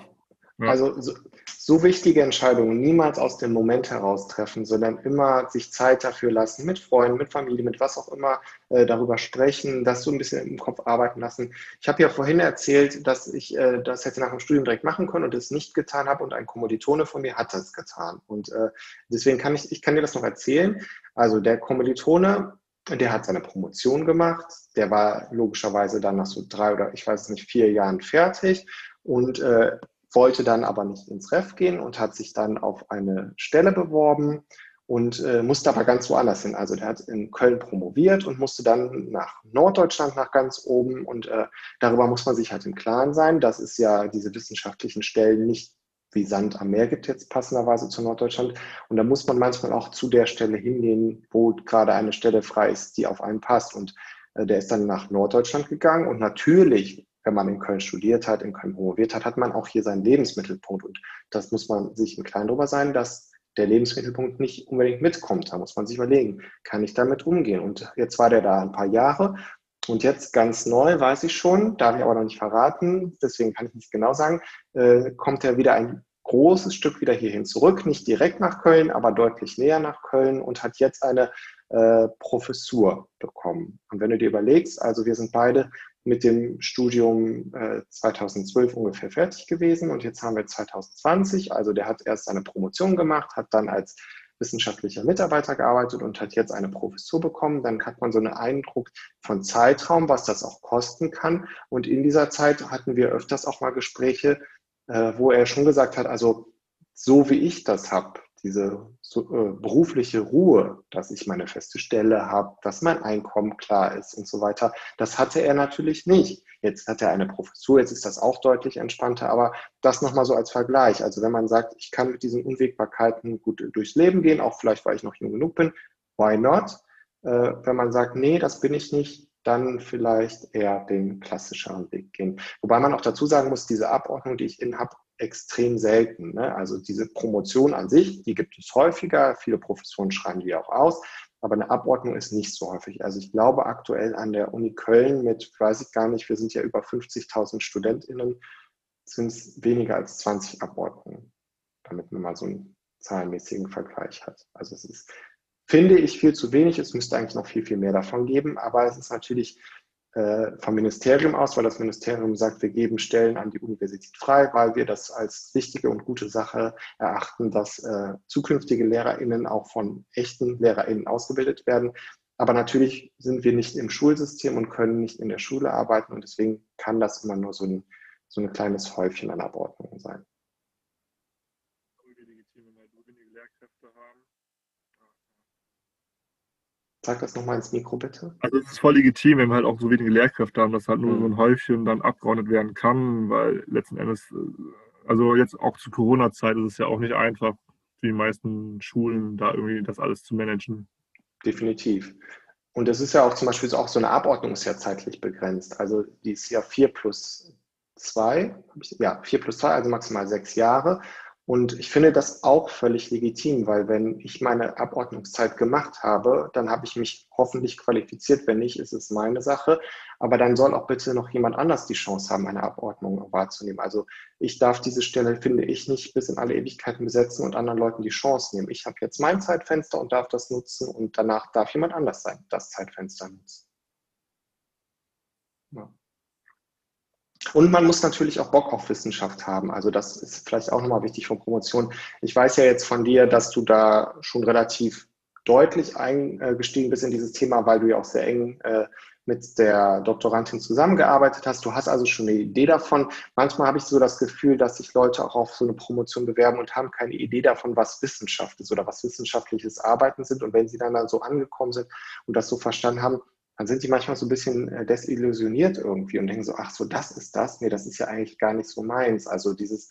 Ja. Also so, so, wichtige Entscheidungen niemals aus dem Moment heraus treffen, sondern immer sich Zeit dafür lassen, mit Freunden, mit Familie, mit was auch immer, äh, darüber sprechen, das so ein bisschen im Kopf arbeiten lassen. Ich habe ja vorhin erzählt, dass ich äh, das hätte nach dem Studium direkt machen können und es nicht getan habe und ein Kommilitone von mir hat das getan. Und äh, deswegen kann ich, ich kann dir das noch erzählen. Also der Kommilitone, der hat seine Promotion gemacht, der war logischerweise dann nach so drei oder ich weiß nicht, vier Jahren fertig und äh, wollte dann aber nicht ins Ref gehen und hat sich dann auf eine Stelle beworben und äh, musste aber ganz woanders hin. Also der hat in Köln promoviert und musste dann nach Norddeutschland, nach ganz oben. Und äh, darüber muss man sich halt im Klaren sein, dass es ja diese wissenschaftlichen Stellen nicht wie Sand am Meer gibt jetzt passenderweise zu Norddeutschland. Und da muss man manchmal auch zu der Stelle hingehen, wo gerade eine Stelle frei ist, die auf einen passt. Und äh, der ist dann nach Norddeutschland gegangen. Und natürlich wenn man in Köln studiert hat, in Köln promoviert hat, hat man auch hier seinen Lebensmittelpunkt. Und das muss man sich im Kleinen darüber sein, dass der Lebensmittelpunkt nicht unbedingt mitkommt. Da muss man sich überlegen, kann ich damit umgehen? Und jetzt war der da ein paar Jahre und jetzt ganz neu, weiß ich schon, darf ich aber noch nicht verraten, deswegen kann ich nicht genau sagen, äh, kommt er wieder ein großes Stück wieder hierhin zurück, nicht direkt nach Köln, aber deutlich näher nach Köln und hat jetzt eine äh, Professur bekommen. Und wenn du dir überlegst, also wir sind beide mit dem Studium äh, 2012 ungefähr fertig gewesen und jetzt haben wir 2020. Also der hat erst eine Promotion gemacht, hat dann als wissenschaftlicher Mitarbeiter gearbeitet und hat jetzt eine Professur bekommen. Dann hat man so einen Eindruck von Zeitraum, was das auch kosten kann. Und in dieser Zeit hatten wir öfters auch mal Gespräche, äh, wo er schon gesagt hat, also so wie ich das habe, diese so, äh, berufliche Ruhe, dass ich meine feste Stelle habe, dass mein Einkommen klar ist und so weiter, das hatte er natürlich nicht. Jetzt hat er eine Professur, jetzt ist das auch deutlich entspannter, aber das nochmal so als Vergleich. Also wenn man sagt, ich kann mit diesen Unwägbarkeiten gut durchs Leben gehen, auch vielleicht, weil ich noch jung genug bin, why not? Äh, wenn man sagt, nee, das bin ich nicht, dann vielleicht eher den klassischeren Weg gehen. Wobei man auch dazu sagen muss, diese Abordnung, die ich in habe, extrem selten. Ne? Also diese Promotion an sich, die gibt es häufiger. Viele Professoren schreiben die auch aus. Aber eine Abordnung ist nicht so häufig. Also ich glaube aktuell an der Uni Köln mit, weiß ich gar nicht, wir sind ja über 50.000 StudentInnen, sind es weniger als 20 Abordnungen, damit man mal so einen zahlenmäßigen Vergleich hat. Also es ist, finde ich, viel zu wenig. Es müsste eigentlich noch viel, viel mehr davon geben. Aber es ist natürlich vom Ministerium aus, weil das Ministerium sagt, wir geben Stellen an die Universität frei, weil wir das als wichtige und gute Sache erachten, dass äh, zukünftige LehrerInnen auch von echten LehrerInnen ausgebildet werden. Aber natürlich sind wir nicht im Schulsystem und können nicht in der Schule arbeiten und deswegen kann das immer nur so ein, so ein kleines Häufchen an Abordnungen sein. Sag das nochmal ins Mikro, bitte. Also es ist voll legitim, wenn wir halt auch so wenige Lehrkräfte haben, dass halt nur mhm. so ein Häufchen dann abgeordnet werden kann, weil letzten Endes, äh, also jetzt auch zu Corona-Zeit ist es ja auch nicht einfach für die meisten Schulen, da irgendwie das alles zu managen. Definitiv. Und es ist ja auch zum Beispiel auch so eine Abordnung ist ja zeitlich begrenzt. Also die ist ja 4 plus 2, ja, 4 plus 2, also maximal sechs Jahre. Und ich finde das auch völlig legitim, weil wenn ich meine Abordnungszeit gemacht habe, dann habe ich mich hoffentlich qualifiziert. Wenn nicht, ist es meine Sache. Aber dann soll auch bitte noch jemand anders die Chance haben, eine Abordnung wahrzunehmen. Also ich darf diese Stelle, finde ich, nicht bis in alle Ewigkeiten besetzen und anderen Leuten die Chance nehmen. Ich habe jetzt mein Zeitfenster und darf das nutzen und danach darf jemand anders sein, das Zeitfenster nutzen. Ja. Und man muss natürlich auch Bock auf Wissenschaft haben. Also das ist vielleicht auch nochmal wichtig von Promotion. Ich weiß ja jetzt von dir, dass du da schon relativ deutlich eingestiegen bist in dieses Thema, weil du ja auch sehr eng äh, mit der Doktorandin zusammengearbeitet hast. Du hast also schon eine Idee davon. Manchmal habe ich so das Gefühl, dass sich Leute auch auf so eine Promotion bewerben und haben keine Idee davon, was Wissenschaft ist oder was wissenschaftliches Arbeiten sind. Und wenn sie dann, dann so angekommen sind und das so verstanden haben, dann sind die manchmal so ein bisschen äh, desillusioniert irgendwie und denken so, ach so, das ist das? Nee, das ist ja eigentlich gar nicht so meins. Also dieses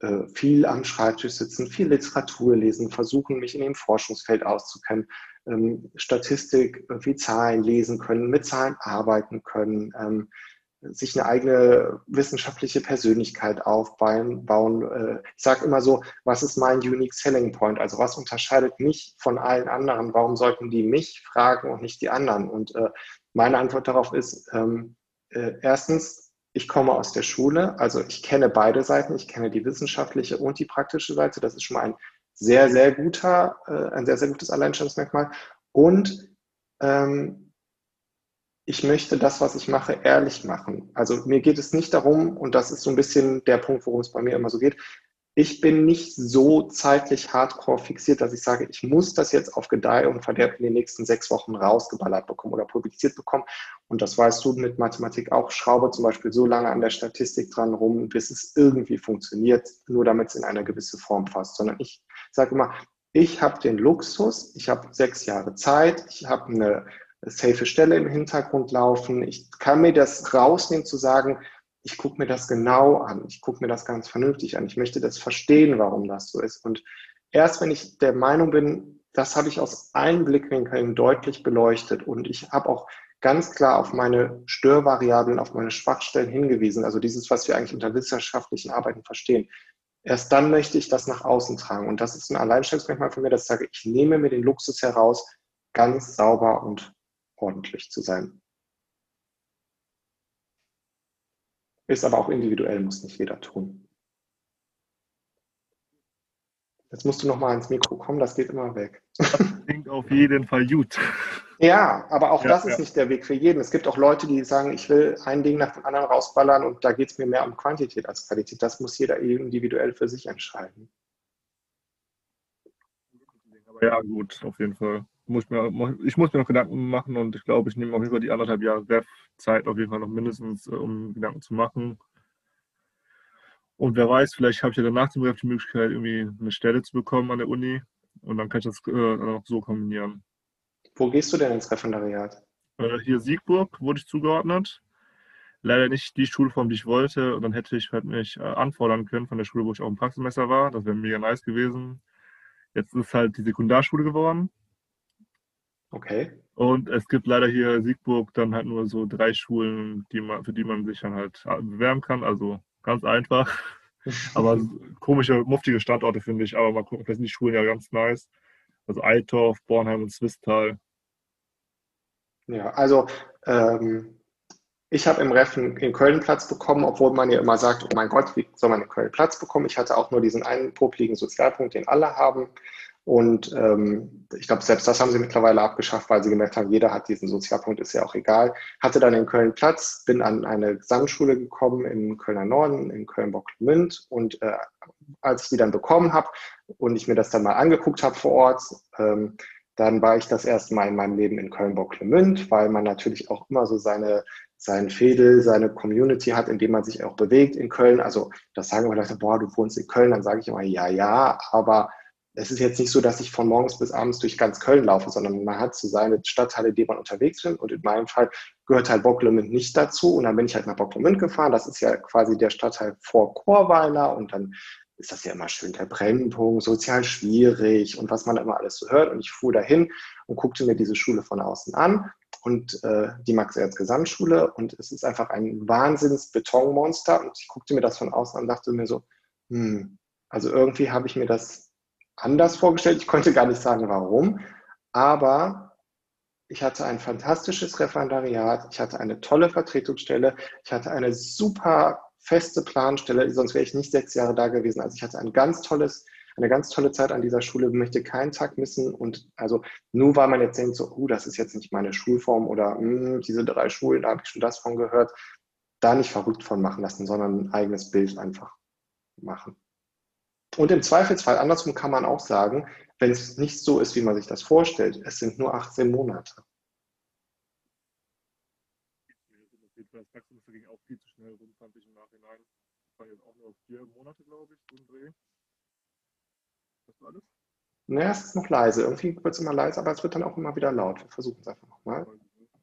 äh, viel am Schreibtisch sitzen, viel Literatur lesen, versuchen, mich in dem Forschungsfeld auszukennen, ähm, Statistik, wie Zahlen lesen können, mit Zahlen arbeiten können, ähm, sich eine eigene wissenschaftliche Persönlichkeit aufbauen. Bauen. Äh, ich sage immer so, was ist mein Unique Selling Point? Also was unterscheidet mich von allen anderen? Warum sollten die mich fragen und nicht die anderen? Und äh, meine Antwort darauf ist, ähm, äh, erstens, ich komme aus der Schule, also ich kenne beide Seiten, ich kenne die wissenschaftliche und die praktische Seite. Das ist schon mal ein sehr, sehr guter, ein sehr, sehr gutes Alleinstellungsmerkmal. Und ähm, ich möchte das, was ich mache, ehrlich machen. Also mir geht es nicht darum, und das ist so ein bisschen der Punkt, worum es bei mir immer so geht, ich bin nicht so zeitlich hardcore fixiert, dass ich sage, ich muss das jetzt auf Gedeih und Verderb in den nächsten sechs Wochen rausgeballert bekommen oder publiziert bekommen. Und das weißt du mit Mathematik auch. Schraube zum Beispiel so lange an der Statistik dran rum, bis es irgendwie funktioniert, nur damit es in eine gewisse Form fasst. Sondern ich sage immer, ich habe den Luxus, ich habe sechs Jahre Zeit, ich habe eine safe Stelle im Hintergrund laufen. Ich kann mir das rausnehmen zu sagen, ich gucke mir das genau an, ich gucke mir das ganz vernünftig an, ich möchte das verstehen, warum das so ist. Und erst wenn ich der Meinung bin, das habe ich aus allen Blickwinkeln deutlich beleuchtet und ich habe auch ganz klar auf meine Störvariablen, auf meine Schwachstellen hingewiesen, also dieses, was wir eigentlich unter wissenschaftlichen Arbeiten verstehen. Erst dann möchte ich das nach außen tragen. Und das ist ein Alleinstellungsmerkmal von mir, dass ich sage, ich nehme mir den Luxus heraus, ganz sauber und ordentlich zu sein. Ist aber auch individuell, muss nicht jeder tun. Jetzt musst du noch mal ins Mikro kommen, das geht immer weg. Das klingt auf jeden Fall gut. Ja, aber auch ja, das ist ja. nicht der Weg für jeden. Es gibt auch Leute, die sagen, ich will ein Ding nach dem anderen rausballern und da geht es mir mehr um Quantität als Qualität. Das muss jeder individuell für sich entscheiden. Ja, gut, auf jeden Fall muss mir, ich muss mir noch Gedanken machen und ich glaube, ich nehme auf jeden Fall die anderthalb Jahre Ref-Zeit auf jeden Fall noch mindestens, äh, um Gedanken zu machen. Und wer weiß, vielleicht habe ich ja danach zum Ref die Möglichkeit, irgendwie eine Stelle zu bekommen an der Uni und dann kann ich das äh, dann auch so kombinieren. Wo gehst du denn ins Referendariat? Äh, hier Siegburg wurde ich zugeordnet. Leider nicht die Schulform, die ich wollte. Und dann hätte ich halt mich äh, anfordern können von der Schule, wo ich auch im Praxismesser war. Das wäre mega nice gewesen. Jetzt ist halt die Sekundarschule geworden. Okay. Und es gibt leider hier Siegburg dann halt nur so drei Schulen, die man, für die man sich dann halt bewerben kann. Also ganz einfach. Aber komische, muftige Standorte finde ich. Aber mal gucken, vielleicht sind die Schulen ja ganz nice. Also Eitorf, Bornheim und Zwistal. Ja, also ähm, ich habe im Reffen in Köln Platz bekommen, obwohl man ja immer sagt, oh mein Gott, wie soll man in Köln Platz bekommen? Ich hatte auch nur diesen einen popligen Sozialpunkt, den alle haben. Und ähm, ich glaube, selbst das haben sie mittlerweile abgeschafft, weil sie gemerkt haben, jeder hat diesen Sozialpunkt, ist ja auch egal. Hatte dann in Köln Platz, bin an eine Gesamtschule gekommen im Kölner Norden, in Köln-Bocklemünd. Und äh, als ich die dann bekommen habe und ich mir das dann mal angeguckt habe vor Ort, ähm, dann war ich das erste Mal in meinem Leben in Köln-Bocklemünd, weil man natürlich auch immer so seine sein Fädel, seine Community hat, in dem man sich auch bewegt in Köln. Also das sagen immer Leute, boah, du wohnst in Köln, dann sage ich immer, ja, ja, aber es ist jetzt nicht so, dass ich von morgens bis abends durch ganz Köln laufe, sondern man hat so seine Stadtteile, denen man unterwegs ist. Und in meinem Fall gehört halt Bocklemünd nicht dazu. Und dann bin ich halt nach Bocklemünd gefahren. Das ist ja quasi der Stadtteil vor Chorweiler. Und dann ist das ja immer schön der Brennpunkt, sozial schwierig und was man da immer alles so hört. Und ich fuhr dahin und guckte mir diese Schule von außen an und äh, die Max-Erz-Gesamtschule. Und es ist einfach ein Wahnsinns-Betonmonster. Und ich guckte mir das von außen an und dachte mir so, hm, also irgendwie habe ich mir das anders vorgestellt. Ich konnte gar nicht sagen, warum. Aber ich hatte ein fantastisches Referendariat, ich hatte eine tolle Vertretungsstelle, ich hatte eine super feste Planstelle, sonst wäre ich nicht sechs Jahre da gewesen. Also ich hatte ein ganz tolles, eine ganz tolle Zeit an dieser Schule, möchte keinen Tag missen. Und also nur weil man jetzt denkt, so, uh, das ist jetzt nicht meine Schulform oder hm, diese drei Schulen, da habe ich schon das von gehört, da nicht verrückt von machen lassen, sondern ein eigenes Bild einfach machen. Und im Zweifelsfall, andersrum kann man auch sagen, wenn es nicht so ist, wie man sich das vorstellt, es sind nur 18 Monate. Das Praxissemester ging auch viel zu schnell rum, fand ich im Nachhinein. Das waren jetzt auch nur vier Monate, glaube ich, so Dreh. Hast du alles? Naja, es ist noch leise. Irgendwie wird es immer leise, aber es wird dann auch immer wieder laut. Wir versuchen es einfach nochmal.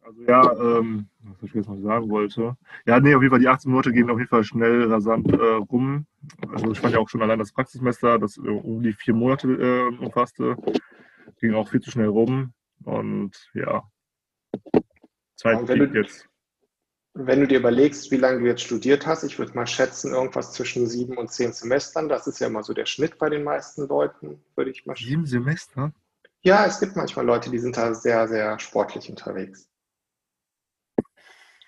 Also ja, ähm, was ich jetzt noch sagen wollte. Ja, nee, auf jeden Fall, die 18 Monate gehen auf jeden Fall schnell rasant äh, rum. Also ich fand ja auch schon allein das Praxissemester, das um die vier Monate äh, umfasste, ging auch viel zu schnell rum. Und ja, Zeit wenn du, jetzt. Wenn du dir überlegst, wie lange du jetzt studiert hast, ich würde mal schätzen, irgendwas zwischen sieben und zehn Semestern. Das ist ja immer so der Schnitt bei den meisten Leuten, würde ich mal schätzen. Sieben Semester? Ja, es gibt manchmal Leute, die sind da sehr, sehr sportlich unterwegs.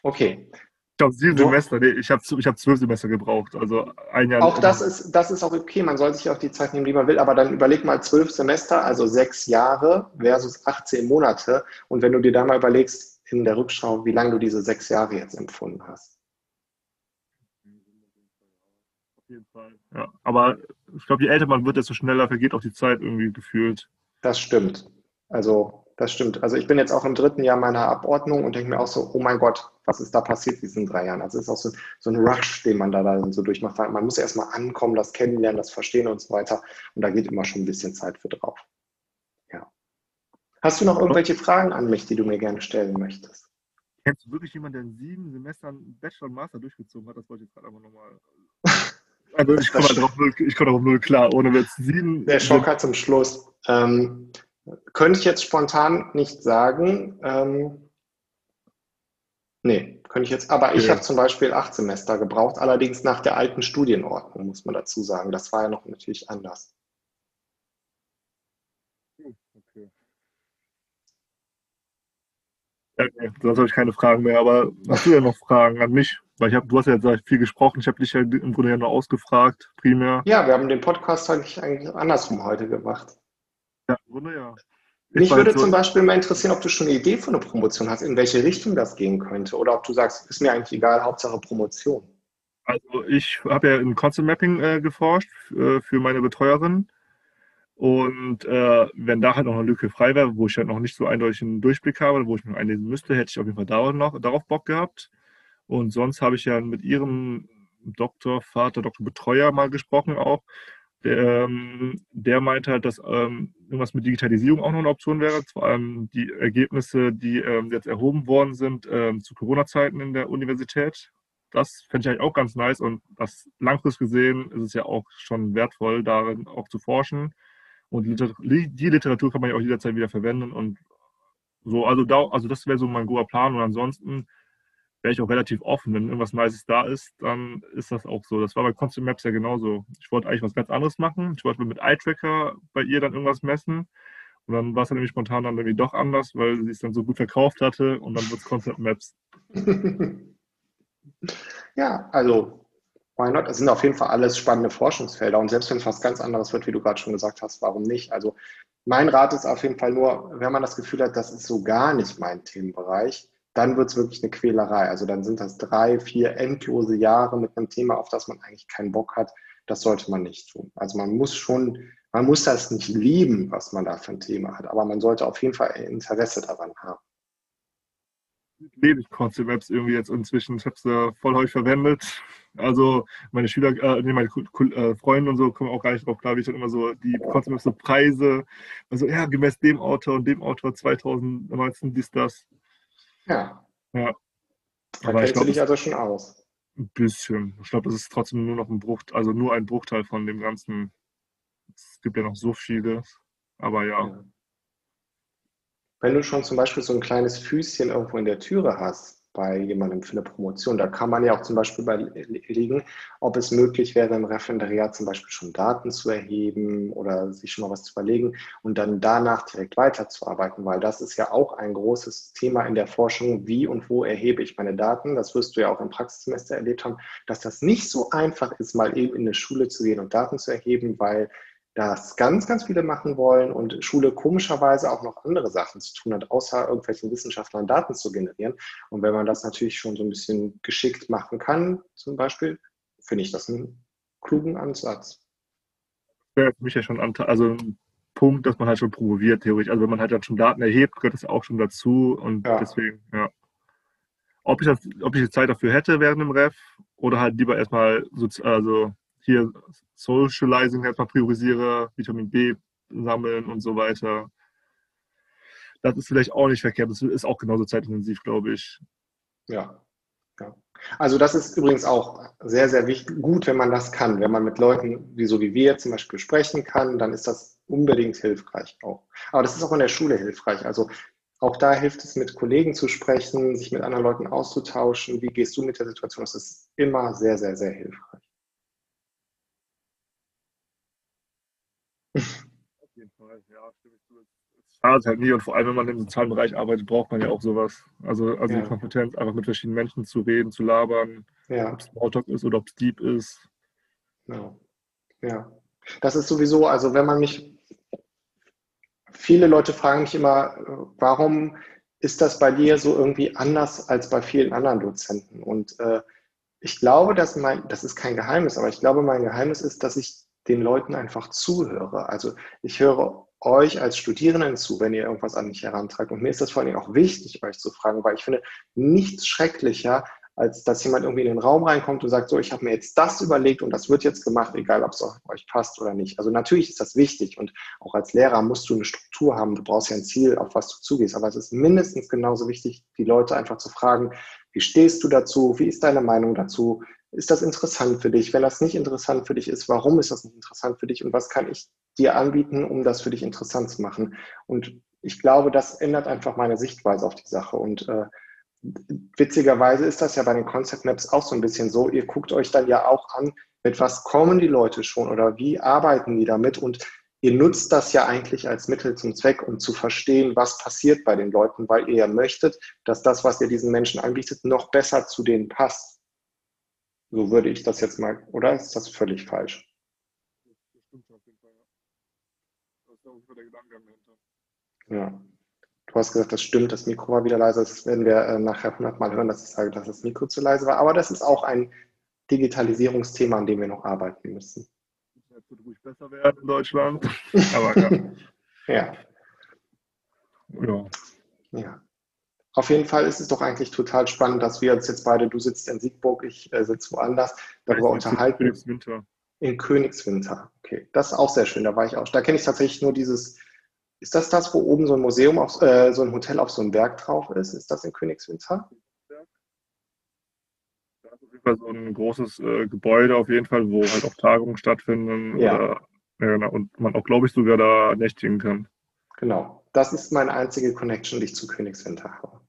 Okay. Ich glaube, sieben du, Semester, nee, ich habe ich hab zwölf Semester gebraucht, also ein Jahr. Auch das ist, das ist auch okay, man soll sich auch die Zeit nehmen, die man will, aber dann überleg mal zwölf Semester, also sechs Jahre versus 18 Monate. Und wenn du dir da mal überlegst, in der Rückschau, wie lange du diese sechs Jahre jetzt empfunden hast. Auf jeden Fall. Ja, aber ich glaube, je älter man wird, desto schneller vergeht auch die Zeit irgendwie gefühlt. Das stimmt. Also das stimmt. Also ich bin jetzt auch im dritten Jahr meiner Abordnung und denke mir auch so, oh mein Gott, was ist da passiert in diesen drei Jahren? Also es ist auch so, so ein Rush, den man da dann so durchmacht. Man muss erstmal ankommen, das kennenlernen, das verstehen und so weiter. Und da geht immer schon ein bisschen Zeit für drauf. Ja. Hast du noch irgendwelche Fragen an mich, die du mir gerne stellen möchtest? Kennst du wirklich jemanden, der in sieben Semestern Bachelor und Master durchgezogen hat? Das wollte ich jetzt gerade aber nochmal. Also ich komme darauf null, komm darauf null klar, ohne jetzt sieben. Der Schocker zum Schluss. Ähm, könnte ich jetzt spontan nicht sagen. Ähm, nee, könnte ich jetzt. Aber ich habe zum Beispiel acht Semester gebraucht, allerdings nach der alten Studienordnung, muss man dazu sagen. Das war ja noch natürlich anders. Okay. Okay, sonst habe ich keine Fragen mehr, aber hast du ja noch Fragen an mich? Weil ich hab, du hast ja jetzt viel gesprochen, ich habe dich ja im Grunde ja nur ausgefragt, primär. Ja, wir haben den Podcast eigentlich andersrum heute gemacht. Grunde ja. Mich würde so zum Beispiel mal interessieren, ob du schon eine Idee von einer Promotion hast, in welche Richtung das gehen könnte. Oder ob du sagst, ist mir eigentlich egal, Hauptsache Promotion. Also ich habe ja in Concept Mapping äh, geforscht äh, für meine Betreuerin. Und äh, wenn da halt noch eine Lücke frei wäre, wo ich halt noch nicht so eindeutig einen Durchblick habe, wo ich mich einlesen müsste, hätte ich auf jeden Fall darauf, noch, darauf Bock gehabt. Und sonst habe ich ja mit ihrem Doktorvater, Doktorbetreuer mal gesprochen auch. Der, ähm, der meinte halt, dass ähm, irgendwas mit Digitalisierung auch noch eine Option wäre. Vor allem die Ergebnisse, die ähm, jetzt erhoben worden sind ähm, zu Corona-Zeiten in der Universität. Das fände ich eigentlich auch ganz nice und das langfristig gesehen ist es ja auch schon wertvoll, darin auch zu forschen. Und die Literatur kann man ja auch jederzeit wieder verwenden und so. Also, da, also das wäre so mein grober Plan. Und ansonsten wäre ich auch relativ offen. Wenn irgendwas Nices da ist, dann ist das auch so. Das war bei Constant Maps ja genauso. Ich wollte eigentlich was ganz anderes machen. Ich wollte mit iTracker bei ihr dann irgendwas messen. Und dann war es dann nämlich spontan dann irgendwie doch anders, weil sie es dann so gut verkauft hatte und dann wird es Concept Maps. ja, also why not? Es sind auf jeden Fall alles spannende Forschungsfelder und selbst wenn es was ganz anderes wird, wie du gerade schon gesagt hast, warum nicht? Also mein Rat ist auf jeden Fall nur, wenn man das Gefühl hat, das ist so gar nicht mein Themenbereich, dann wird es wirklich eine Quälerei. Also dann sind das drei, vier endlose Jahre mit einem Thema, auf das man eigentlich keinen Bock hat. Das sollte man nicht tun. Also man muss schon, man muss das nicht lieben, was man da für ein Thema hat, aber man sollte auf jeden Fall Interesse daran haben. lebe ich Concept Maps irgendwie jetzt inzwischen. Ich habe es äh, voll häufig verwendet. Also meine Schüler, äh, nee, meine äh, Freunde und so kommen auch gar nicht drauf klar, wie ich dann immer so die Concept Maps so Preise, also ja, gemäß dem Autor und dem Autor 2019 dies, das. Ja. Ja. Da Aber kennst glaub, du dich also schon aus. Ein bisschen. Ich glaube, es ist trotzdem nur noch ein Bruchteil, also nur ein Bruchteil von dem ganzen. Es gibt ja noch so vieles. Aber ja. ja. Wenn du schon zum Beispiel so ein kleines Füßchen irgendwo in der Türe hast, bei jemandem für eine Promotion. Da kann man ja auch zum Beispiel überlegen, ob es möglich wäre, im Referendariat zum Beispiel schon Daten zu erheben oder sich schon mal was zu überlegen und dann danach direkt weiterzuarbeiten, weil das ist ja auch ein großes Thema in der Forschung, wie und wo erhebe ich meine Daten. Das wirst du ja auch im Praxissemester erlebt haben, dass das nicht so einfach ist, mal eben in eine Schule zu gehen und Daten zu erheben, weil das ganz, ganz viele machen wollen und Schule komischerweise auch noch andere Sachen zu tun hat, außer irgendwelchen Wissenschaftlern Daten zu generieren. Und wenn man das natürlich schon so ein bisschen geschickt machen kann, zum Beispiel, finde ich das einen klugen Ansatz. Ja, für mich ja schon also ein Punkt, dass man halt schon promoviert, theoretisch. Also wenn man halt dann schon Daten erhebt, gehört das auch schon dazu. Und ja. deswegen, ja. Ob ich, das, ob ich die Zeit dafür hätte während dem Ref oder halt lieber erstmal so, also hier Socializing erstmal priorisiere, Vitamin B sammeln und so weiter. Das ist vielleicht auch nicht verkehrt. Das ist auch genauso zeitintensiv, glaube ich. Ja. ja. Also das ist übrigens auch sehr, sehr wichtig, gut, wenn man das kann. Wenn man mit Leuten, wie so wie wir zum Beispiel sprechen kann, dann ist das unbedingt hilfreich auch. Aber das ist auch in der Schule hilfreich. Also auch da hilft es, mit Kollegen zu sprechen, sich mit anderen Leuten auszutauschen. Wie gehst du mit der Situation? Das ist immer sehr, sehr, sehr hilfreich. Auf jeden Fall, ja, stimme ich zu. Es schadet halt nie und vor allem, wenn man im sozialen Bereich arbeitet, braucht man ja auch sowas. Also, also ja. die Kompetenz, einfach mit verschiedenen Menschen zu reden, zu labern, ja. ob es Smalltalk ist oder ob es Deep ist. Ja. ja. Das ist sowieso, also wenn man mich, viele Leute fragen mich immer, warum ist das bei dir so irgendwie anders als bei vielen anderen Dozenten? Und äh, ich glaube, dass mein, das ist kein Geheimnis, aber ich glaube, mein Geheimnis ist, dass ich den Leuten einfach zuhöre. Also ich höre euch als Studierenden zu, wenn ihr irgendwas an mich herantragt. Und mir ist das vor allem auch wichtig, euch zu fragen, weil ich finde nichts schrecklicher, als dass jemand irgendwie in den Raum reinkommt und sagt, so, ich habe mir jetzt das überlegt und das wird jetzt gemacht, egal ob es euch passt oder nicht. Also natürlich ist das wichtig und auch als Lehrer musst du eine Struktur haben, du brauchst ja ein Ziel, auf was du zugehst. Aber es ist mindestens genauso wichtig, die Leute einfach zu fragen, wie stehst du dazu, wie ist deine Meinung dazu, ist das interessant für dich? Wenn das nicht interessant für dich ist, warum ist das nicht interessant für dich und was kann ich dir anbieten, um das für dich interessant zu machen? Und ich glaube, das ändert einfach meine Sichtweise auf die Sache. Und äh, witzigerweise ist das ja bei den Concept Maps auch so ein bisschen so. Ihr guckt euch dann ja auch an, mit was kommen die Leute schon oder wie arbeiten die damit und ihr nutzt das ja eigentlich als Mittel zum Zweck, um zu verstehen, was passiert bei den Leuten, weil ihr ja möchtet, dass das, was ihr diesen Menschen anbietet, noch besser zu denen passt. So würde ich das jetzt mal, oder ist das völlig falsch? Das stimmt auf jeden Fall, ja. Das ist auch der Gedanke dahinter. Ja. Du hast gesagt, das stimmt, das Mikro war wieder leise. Das werden wir äh, nachher 100 Mal hören, dass ich sage, dass das Mikro zu leise war. Aber das ist auch ein Digitalisierungsthema, an dem wir noch arbeiten müssen. Das wird ruhig besser werden in Deutschland. Aber ja. ja. Ja. Ja. Auf jeden Fall ist es doch eigentlich total spannend, dass wir uns jetzt beide, du sitzt in Siegburg, ich äh, sitze woanders, darüber unterhalten. In Königswinter. In Königswinter. Okay, das ist auch sehr schön. Da war ich auch. Da kenne ich tatsächlich nur dieses. Ist das das, wo oben so ein Museum, auf, äh, so ein Hotel auf so einem Berg drauf ist? Ist das in Königswinter? Da ist auf jeden Fall so ein großes äh, Gebäude auf jeden Fall, wo halt auch Tagungen stattfinden. Ja. Oder, ja, genau, und man auch, glaube ich, sogar da nächtigen kann. Genau. Das ist meine einzige Connection, die ich zu Königswinter habe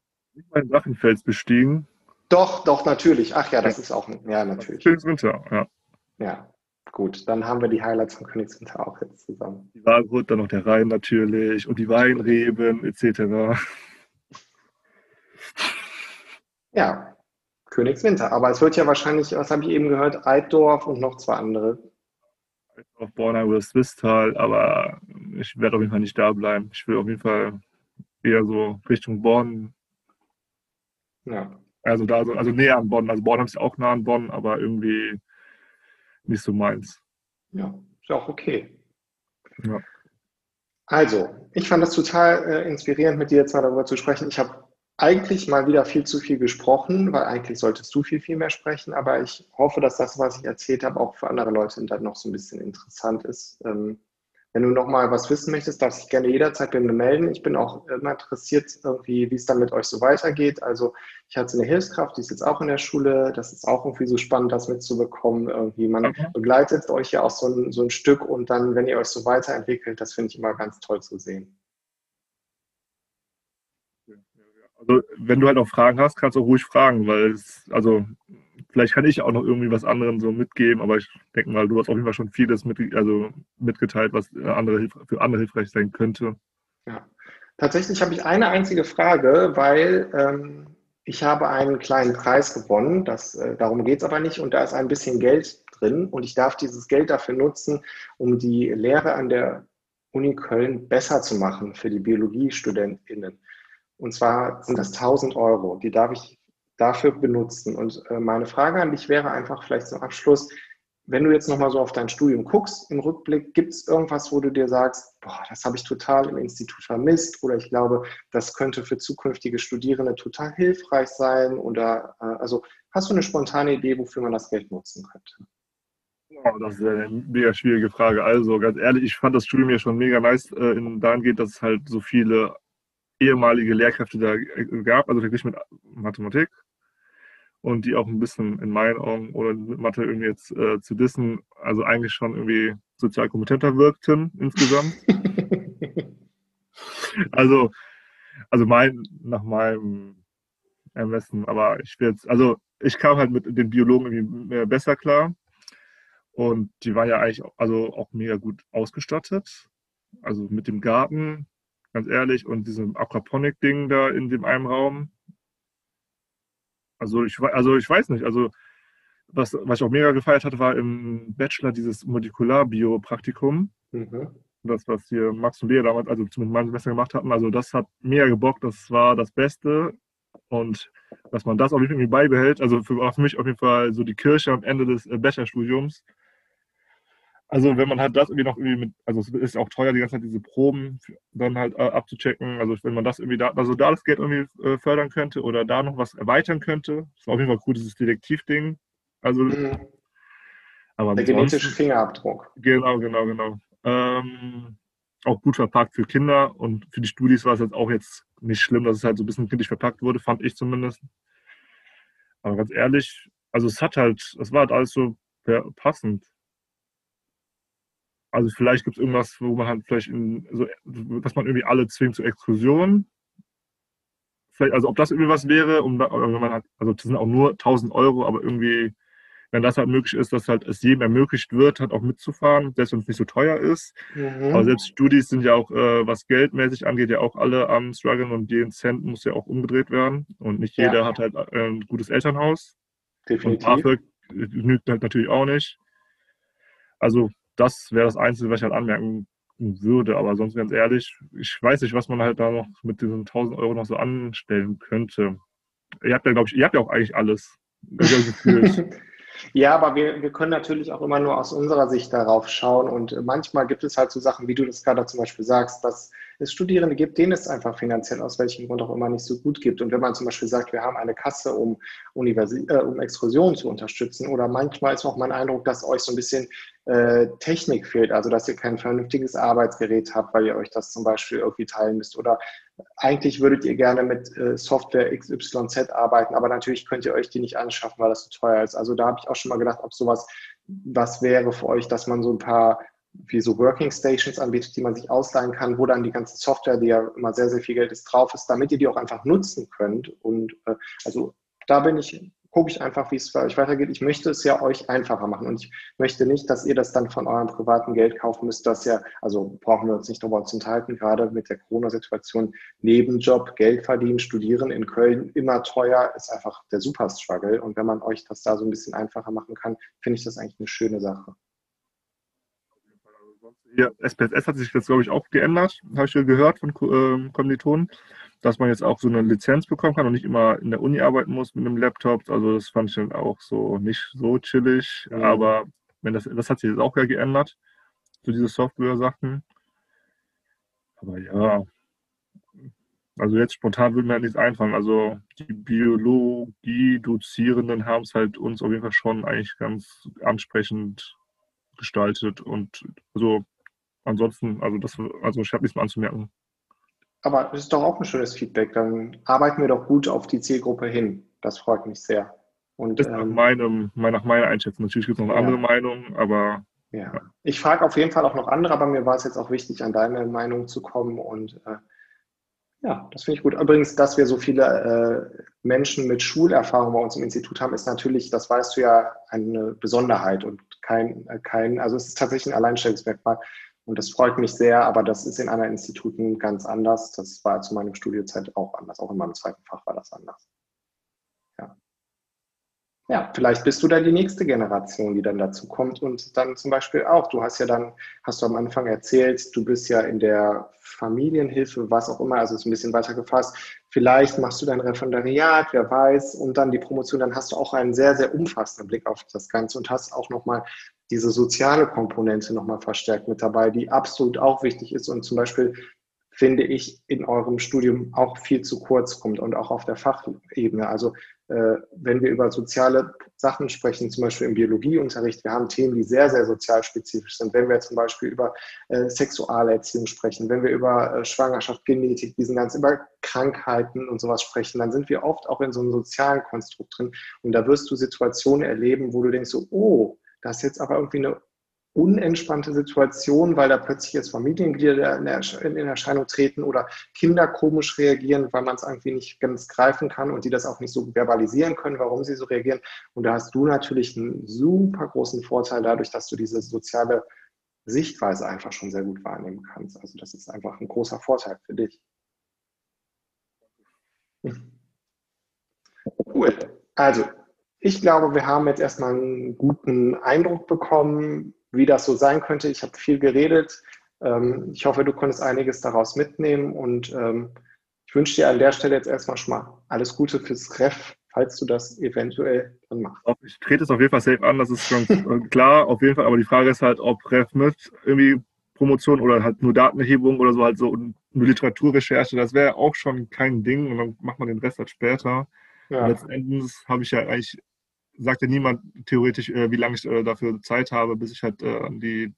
nicht mal in Drachenfels bestiegen? Doch, doch, natürlich. Ach ja, das ja. ist auch ein, ja, natürlich. Königswinter, ja. Ja, gut. Dann haben wir die Highlights von Königswinter auch jetzt zusammen. Die Walrut, dann noch der Rhein natürlich und die Weinreben etc. Ja, Königswinter. Aber es wird ja wahrscheinlich, was habe ich eben gehört, Eitdorf und noch zwei andere. Eitdorf, Bornheim oder Swisttal, aber ich werde auf jeden Fall nicht da bleiben. Ich will auf jeden Fall eher so Richtung Bonn ja. Also da, so, also näher an Bonn. Also Bonn ist ja auch nah an Bonn, aber irgendwie nicht so meins. Ja, ist ja auch okay. Ja. Also, ich fand das total äh, inspirierend, mit dir jetzt mal darüber zu sprechen. Ich habe eigentlich mal wieder viel zu viel gesprochen, weil eigentlich solltest du viel, viel mehr sprechen. Aber ich hoffe, dass das, was ich erzählt habe, auch für andere Leute dann noch so ein bisschen interessant ist. Ähm, wenn du noch mal was wissen möchtest, darfst du dich gerne jederzeit bei mir melden. Ich bin auch immer interessiert, irgendwie, wie es dann mit euch so weitergeht. Also ich hatte eine Hilfskraft, die ist jetzt auch in der Schule. Das ist auch irgendwie so spannend, das mitzubekommen. Irgendwie man okay. begleitet euch ja auch so ein, so ein Stück und dann, wenn ihr euch so weiterentwickelt, das finde ich immer ganz toll zu sehen. Also wenn du halt auch Fragen hast, kannst du ruhig fragen, weil es, also vielleicht kann ich auch noch irgendwie was anderen so mitgeben, aber ich denke mal, du hast auf jeden Fall schon vieles mit, also mitgeteilt, was andere, für andere hilfreich sein könnte. Ja, tatsächlich habe ich eine einzige Frage, weil ähm, ich habe einen kleinen Preis gewonnen, das, äh, darum geht es aber nicht und da ist ein bisschen Geld drin und ich darf dieses Geld dafür nutzen, um die Lehre an der Uni Köln besser zu machen für die BiologiestudentInnen. Und zwar sind das 1000 Euro, die darf ich dafür benutzen. Und äh, meine Frage an dich wäre einfach vielleicht zum Abschluss, wenn du jetzt nochmal so auf dein Studium guckst im Rückblick, gibt es irgendwas, wo du dir sagst, boah, das habe ich total im Institut vermisst oder ich glaube, das könnte für zukünftige Studierende total hilfreich sein oder äh, also hast du eine spontane Idee, wofür man das Geld nutzen könnte? Oh, das ist eine mega schwierige Frage. Also ganz ehrlich, ich fand das Studium ja schon mega nice äh, in dahingehend, dass es halt so viele ehemalige Lehrkräfte da äh, gab, also wirklich mit Mathematik und die auch ein bisschen in meinen Augen oder mit Mathe irgendwie jetzt äh, zu dissen, also eigentlich schon irgendwie sozial kompetenter wirkten insgesamt. also, also mein, nach meinem Ermessen, aber ich will jetzt, also ich kam halt mit den Biologen irgendwie besser klar und die waren ja eigentlich also auch mega gut ausgestattet. Also mit dem Garten, ganz ehrlich, und diesem Aquaponik-Ding da in dem einen Raum. Also ich, also ich weiß nicht, also was, was ich auch mega gefeiert hatte, war im Bachelor dieses Molekular-Bio-Praktikum. Mhm. Das, was hier Max und Lea damals, also zumindest mein Semester gemacht hatten. Also das hat mega gebockt, das war das Beste. Und dass man das auf jeden Fall beibehält, also für, für mich auf jeden Fall so die Kirche am Ende des äh, Bachelorstudiums, also wenn man halt das irgendwie noch irgendwie mit, also es ist auch teuer, die ganze Zeit diese Proben dann halt äh, abzuchecken. Also wenn man das irgendwie da, also da das Geld irgendwie äh, fördern könnte oder da noch was erweitern könnte, ist auf jeden Fall cool, dieses Detektivding. Also mhm. aber der genetische Fingerabdruck. Genau, genau, genau. Ähm, auch gut verpackt für Kinder und für die Studis war es jetzt auch jetzt nicht schlimm, dass es halt so ein bisschen kindlich verpackt wurde, fand ich zumindest. Aber ganz ehrlich, also es hat halt, es war halt alles so passend. Also vielleicht gibt es irgendwas, wo man halt vielleicht, in, so, dass man irgendwie alle zwingt zur Exkursion. Vielleicht, also ob das irgendwie was wäre, um wenn man hat, also das sind auch nur 1000 Euro, aber irgendwie, wenn das halt möglich ist, dass halt es jedem ermöglicht wird, halt auch mitzufahren, selbst wenn es nicht so teuer ist. Mhm. Aber selbst Studis sind ja auch, äh, was geldmäßig angeht, ja auch alle am struggeln und jeden Cent muss ja auch umgedreht werden. Und nicht jeder ja. hat halt äh, ein gutes Elternhaus. Definitiv. Und BAföG genügt halt natürlich auch nicht. Also das wäre das Einzige, was ich halt anmerken würde. Aber sonst ganz ehrlich, ich weiß nicht, was man halt da noch mit diesen 1000 Euro noch so anstellen könnte. Ihr habt ja, glaube ich, ihr habt ja auch eigentlich alles. Ja, aber wir, wir können natürlich auch immer nur aus unserer Sicht darauf schauen. Und manchmal gibt es halt so Sachen, wie du das gerade zum Beispiel sagst, dass es Studierende gibt, denen es einfach finanziell aus welchem Grund auch immer nicht so gut gibt. Und wenn man zum Beispiel sagt, wir haben eine Kasse, um, Universi äh, um Exkursionen zu unterstützen, oder manchmal ist auch mein Eindruck, dass euch so ein bisschen äh, Technik fehlt, also dass ihr kein vernünftiges Arbeitsgerät habt, weil ihr euch das zum Beispiel irgendwie teilen müsst. Oder eigentlich würdet ihr gerne mit äh, Software XYZ arbeiten, aber natürlich könnt ihr euch die nicht anschaffen, weil das so teuer ist. Also da habe ich auch schon mal gedacht, ob sowas was wäre für euch, dass man so ein paar wie so Working Stations anbietet, die man sich ausleihen kann, wo dann die ganze Software, die ja immer sehr, sehr viel Geld ist, drauf ist, damit ihr die auch einfach nutzen könnt. Und äh, also da bin ich, gucke ich einfach, wie es für euch weitergeht. Ich möchte es ja euch einfacher machen und ich möchte nicht, dass ihr das dann von eurem privaten Geld kaufen müsst, das ja, also brauchen wir uns nicht darüber zu enthalten, gerade mit der Corona-Situation, Nebenjob, Geld verdienen, studieren in Köln immer teuer, ist einfach der Super-Struggle. Und wenn man euch das da so ein bisschen einfacher machen kann, finde ich das eigentlich eine schöne Sache. Ja, SPSS hat sich jetzt, glaube ich, auch geändert, habe ich gehört von ähm, Kommilitonen, dass man jetzt auch so eine Lizenz bekommen kann und nicht immer in der Uni arbeiten muss mit einem Laptop. Also das fand ich dann auch so nicht so chillig. Mhm. Aber wenn das, das hat sich jetzt auch ja geändert, so diese Software-Sachen. Aber ja, Also jetzt spontan würde mir halt nichts einfallen. Also die Biologie-Dozierenden haben es halt uns auf jeden Fall schon eigentlich ganz ansprechend gestaltet und also ansonsten, also das, also ich habe nichts mehr anzumerken. Aber das ist doch auch ein schönes Feedback. Dann arbeiten wir doch gut auf die Zielgruppe hin. Das freut mich sehr. Und, das ist nach, ähm, meinem, nach meiner Einschätzung. Natürlich gibt es noch eine ja. andere Meinung, aber. Ja. ja. Ich frage auf jeden Fall auch noch andere, aber mir war es jetzt auch wichtig, an deine Meinung zu kommen. Und äh, ja, das finde ich gut. Übrigens, dass wir so viele äh, Menschen mit Schulerfahrung bei uns im Institut haben, ist natürlich, das weißt du ja, eine Besonderheit und kein, äh, kein also es ist tatsächlich ein Alleinstellungsmerkmal. Und das freut mich sehr, aber das ist in anderen Instituten ganz anders. Das war zu meiner Studiezeit auch anders. Auch in meinem zweiten Fach war das anders. Ja. Vielleicht bist du dann die nächste Generation, die dann dazu kommt und dann zum Beispiel auch, du hast ja dann, hast du am Anfang erzählt, du bist ja in der Familienhilfe, was auch immer, also ist ein bisschen weiter gefasst. Vielleicht machst du dein Referendariat, wer weiß, und dann die Promotion, dann hast du auch einen sehr, sehr umfassenden Blick auf das Ganze und hast auch nochmal diese soziale Komponente nochmal verstärkt mit dabei, die absolut auch wichtig ist und zum Beispiel finde ich, in eurem Studium auch viel zu kurz kommt und auch auf der Fachebene. Also wenn wir über soziale Sachen sprechen, zum Beispiel im Biologieunterricht, wir haben Themen, die sehr, sehr sozialspezifisch sind. Wenn wir zum Beispiel über äh, Sexualerziehung sprechen, wenn wir über äh, Schwangerschaft, Genetik, diesen ganz über Krankheiten und sowas sprechen, dann sind wir oft auch in so einem sozialen Konstrukt drin. Und da wirst du Situationen erleben, wo du denkst so, oh, das ist jetzt aber irgendwie eine unentspannte Situation, weil da plötzlich jetzt Familienglieder in Erscheinung treten oder Kinder komisch reagieren, weil man es irgendwie nicht ganz greifen kann und die das auch nicht so verbalisieren können, warum sie so reagieren. Und da hast du natürlich einen super großen Vorteil dadurch, dass du diese soziale Sichtweise einfach schon sehr gut wahrnehmen kannst. Also das ist einfach ein großer Vorteil für dich. Cool. Also, ich glaube, wir haben jetzt erstmal einen guten Eindruck bekommen, wie das so sein könnte. Ich habe viel geredet. Ähm, ich hoffe, du konntest einiges daraus mitnehmen und ähm, ich wünsche dir an der Stelle jetzt erstmal schon mal alles Gute fürs Ref, falls du das eventuell dann machst. Ich trete es auf jeden Fall safe an, das ist schon äh, klar, auf jeden Fall. Aber die Frage ist halt, ob Ref mit irgendwie Promotion oder halt nur Datenerhebung oder so halt so eine Literaturrecherche, das wäre auch schon kein Ding und dann macht man den Rest halt später. Ja. Letzten Endes habe ich ja eigentlich sagt ja niemand theoretisch, äh, wie lange ich äh, dafür Zeit habe, bis ich halt äh, die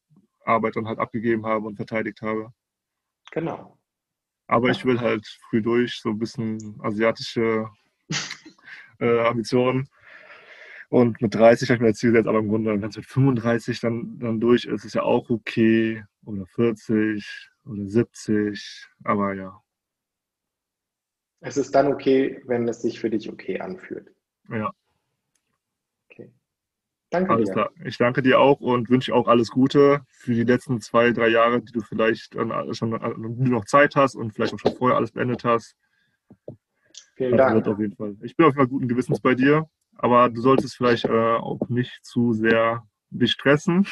Arbeit dann halt abgegeben habe und verteidigt habe. Genau. Aber ich will halt früh durch, so ein bisschen asiatische äh, Ambitionen. Und mit 30 habe ich mir das Ziel gesetzt, aber im Grunde, wenn es mit 35 dann, dann durch ist, ist ja auch okay. Oder 40 oder 70, aber ja. Es ist dann okay, wenn es sich für dich okay anfühlt. Ja. Danke alles dir. Klar. Ich danke dir auch und wünsche auch alles Gute für die letzten zwei, drei Jahre, die du vielleicht schon noch Zeit hast und vielleicht auch schon vorher alles beendet hast. Vielen Dank. Auf jeden Fall. Ich bin auf jeden Fall guten Gewissens bei dir, aber du solltest vielleicht äh, auch nicht zu sehr dich stressen.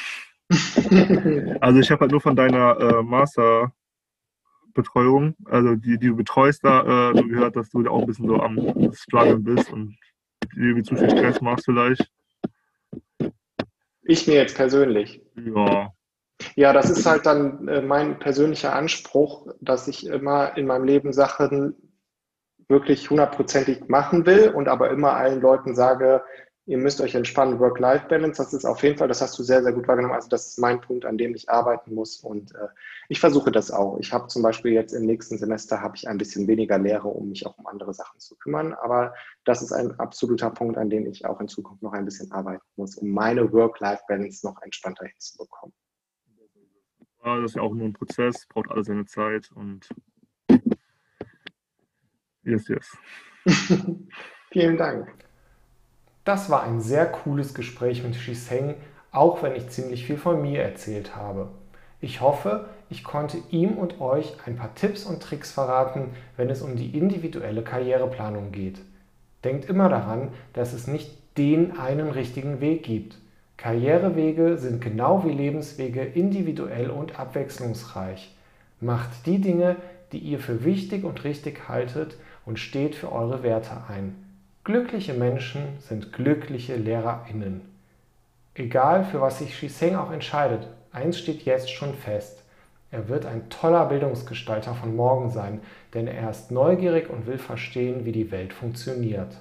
also ich habe halt nur von deiner äh, Masterbetreuung, also die, die du betreust, da äh, gehört, dass du da auch ein bisschen so am Struggeln bist und irgendwie zu viel Stress machst vielleicht. Ich mir jetzt persönlich. Ja. Ja, das ist halt dann äh, mein persönlicher Anspruch, dass ich immer in meinem Leben Sachen wirklich hundertprozentig machen will und aber immer allen Leuten sage, ihr müsst euch entspannen, Work-Life-Balance, das ist auf jeden Fall, das hast du sehr, sehr gut wahrgenommen. Also das ist mein Punkt, an dem ich arbeiten muss und äh, ich versuche das auch. Ich habe zum Beispiel jetzt im nächsten Semester habe ich ein bisschen weniger Lehre, um mich auch um andere Sachen zu kümmern, aber das ist ein absoluter Punkt, an dem ich auch in Zukunft noch ein bisschen arbeiten muss, um meine Work-Life-Balance noch entspannter hinzubekommen. Ja, das ist ja auch nur ein Prozess, braucht alles seine Zeit und yes, yes. Vielen Dank. Das war ein sehr cooles Gespräch mit Shiseng, auch wenn ich ziemlich viel von mir erzählt habe. Ich hoffe, ich konnte ihm und euch ein paar Tipps und Tricks verraten, wenn es um die individuelle Karriereplanung geht. Denkt immer daran, dass es nicht den einen richtigen Weg gibt. Karrierewege sind genau wie Lebenswege individuell und abwechslungsreich. Macht die Dinge, die ihr für wichtig und richtig haltet und steht für eure Werte ein. Glückliche Menschen sind glückliche LehrerInnen. Egal für was sich Shiseng auch entscheidet, eins steht jetzt schon fest. Er wird ein toller Bildungsgestalter von morgen sein, denn er ist neugierig und will verstehen, wie die Welt funktioniert.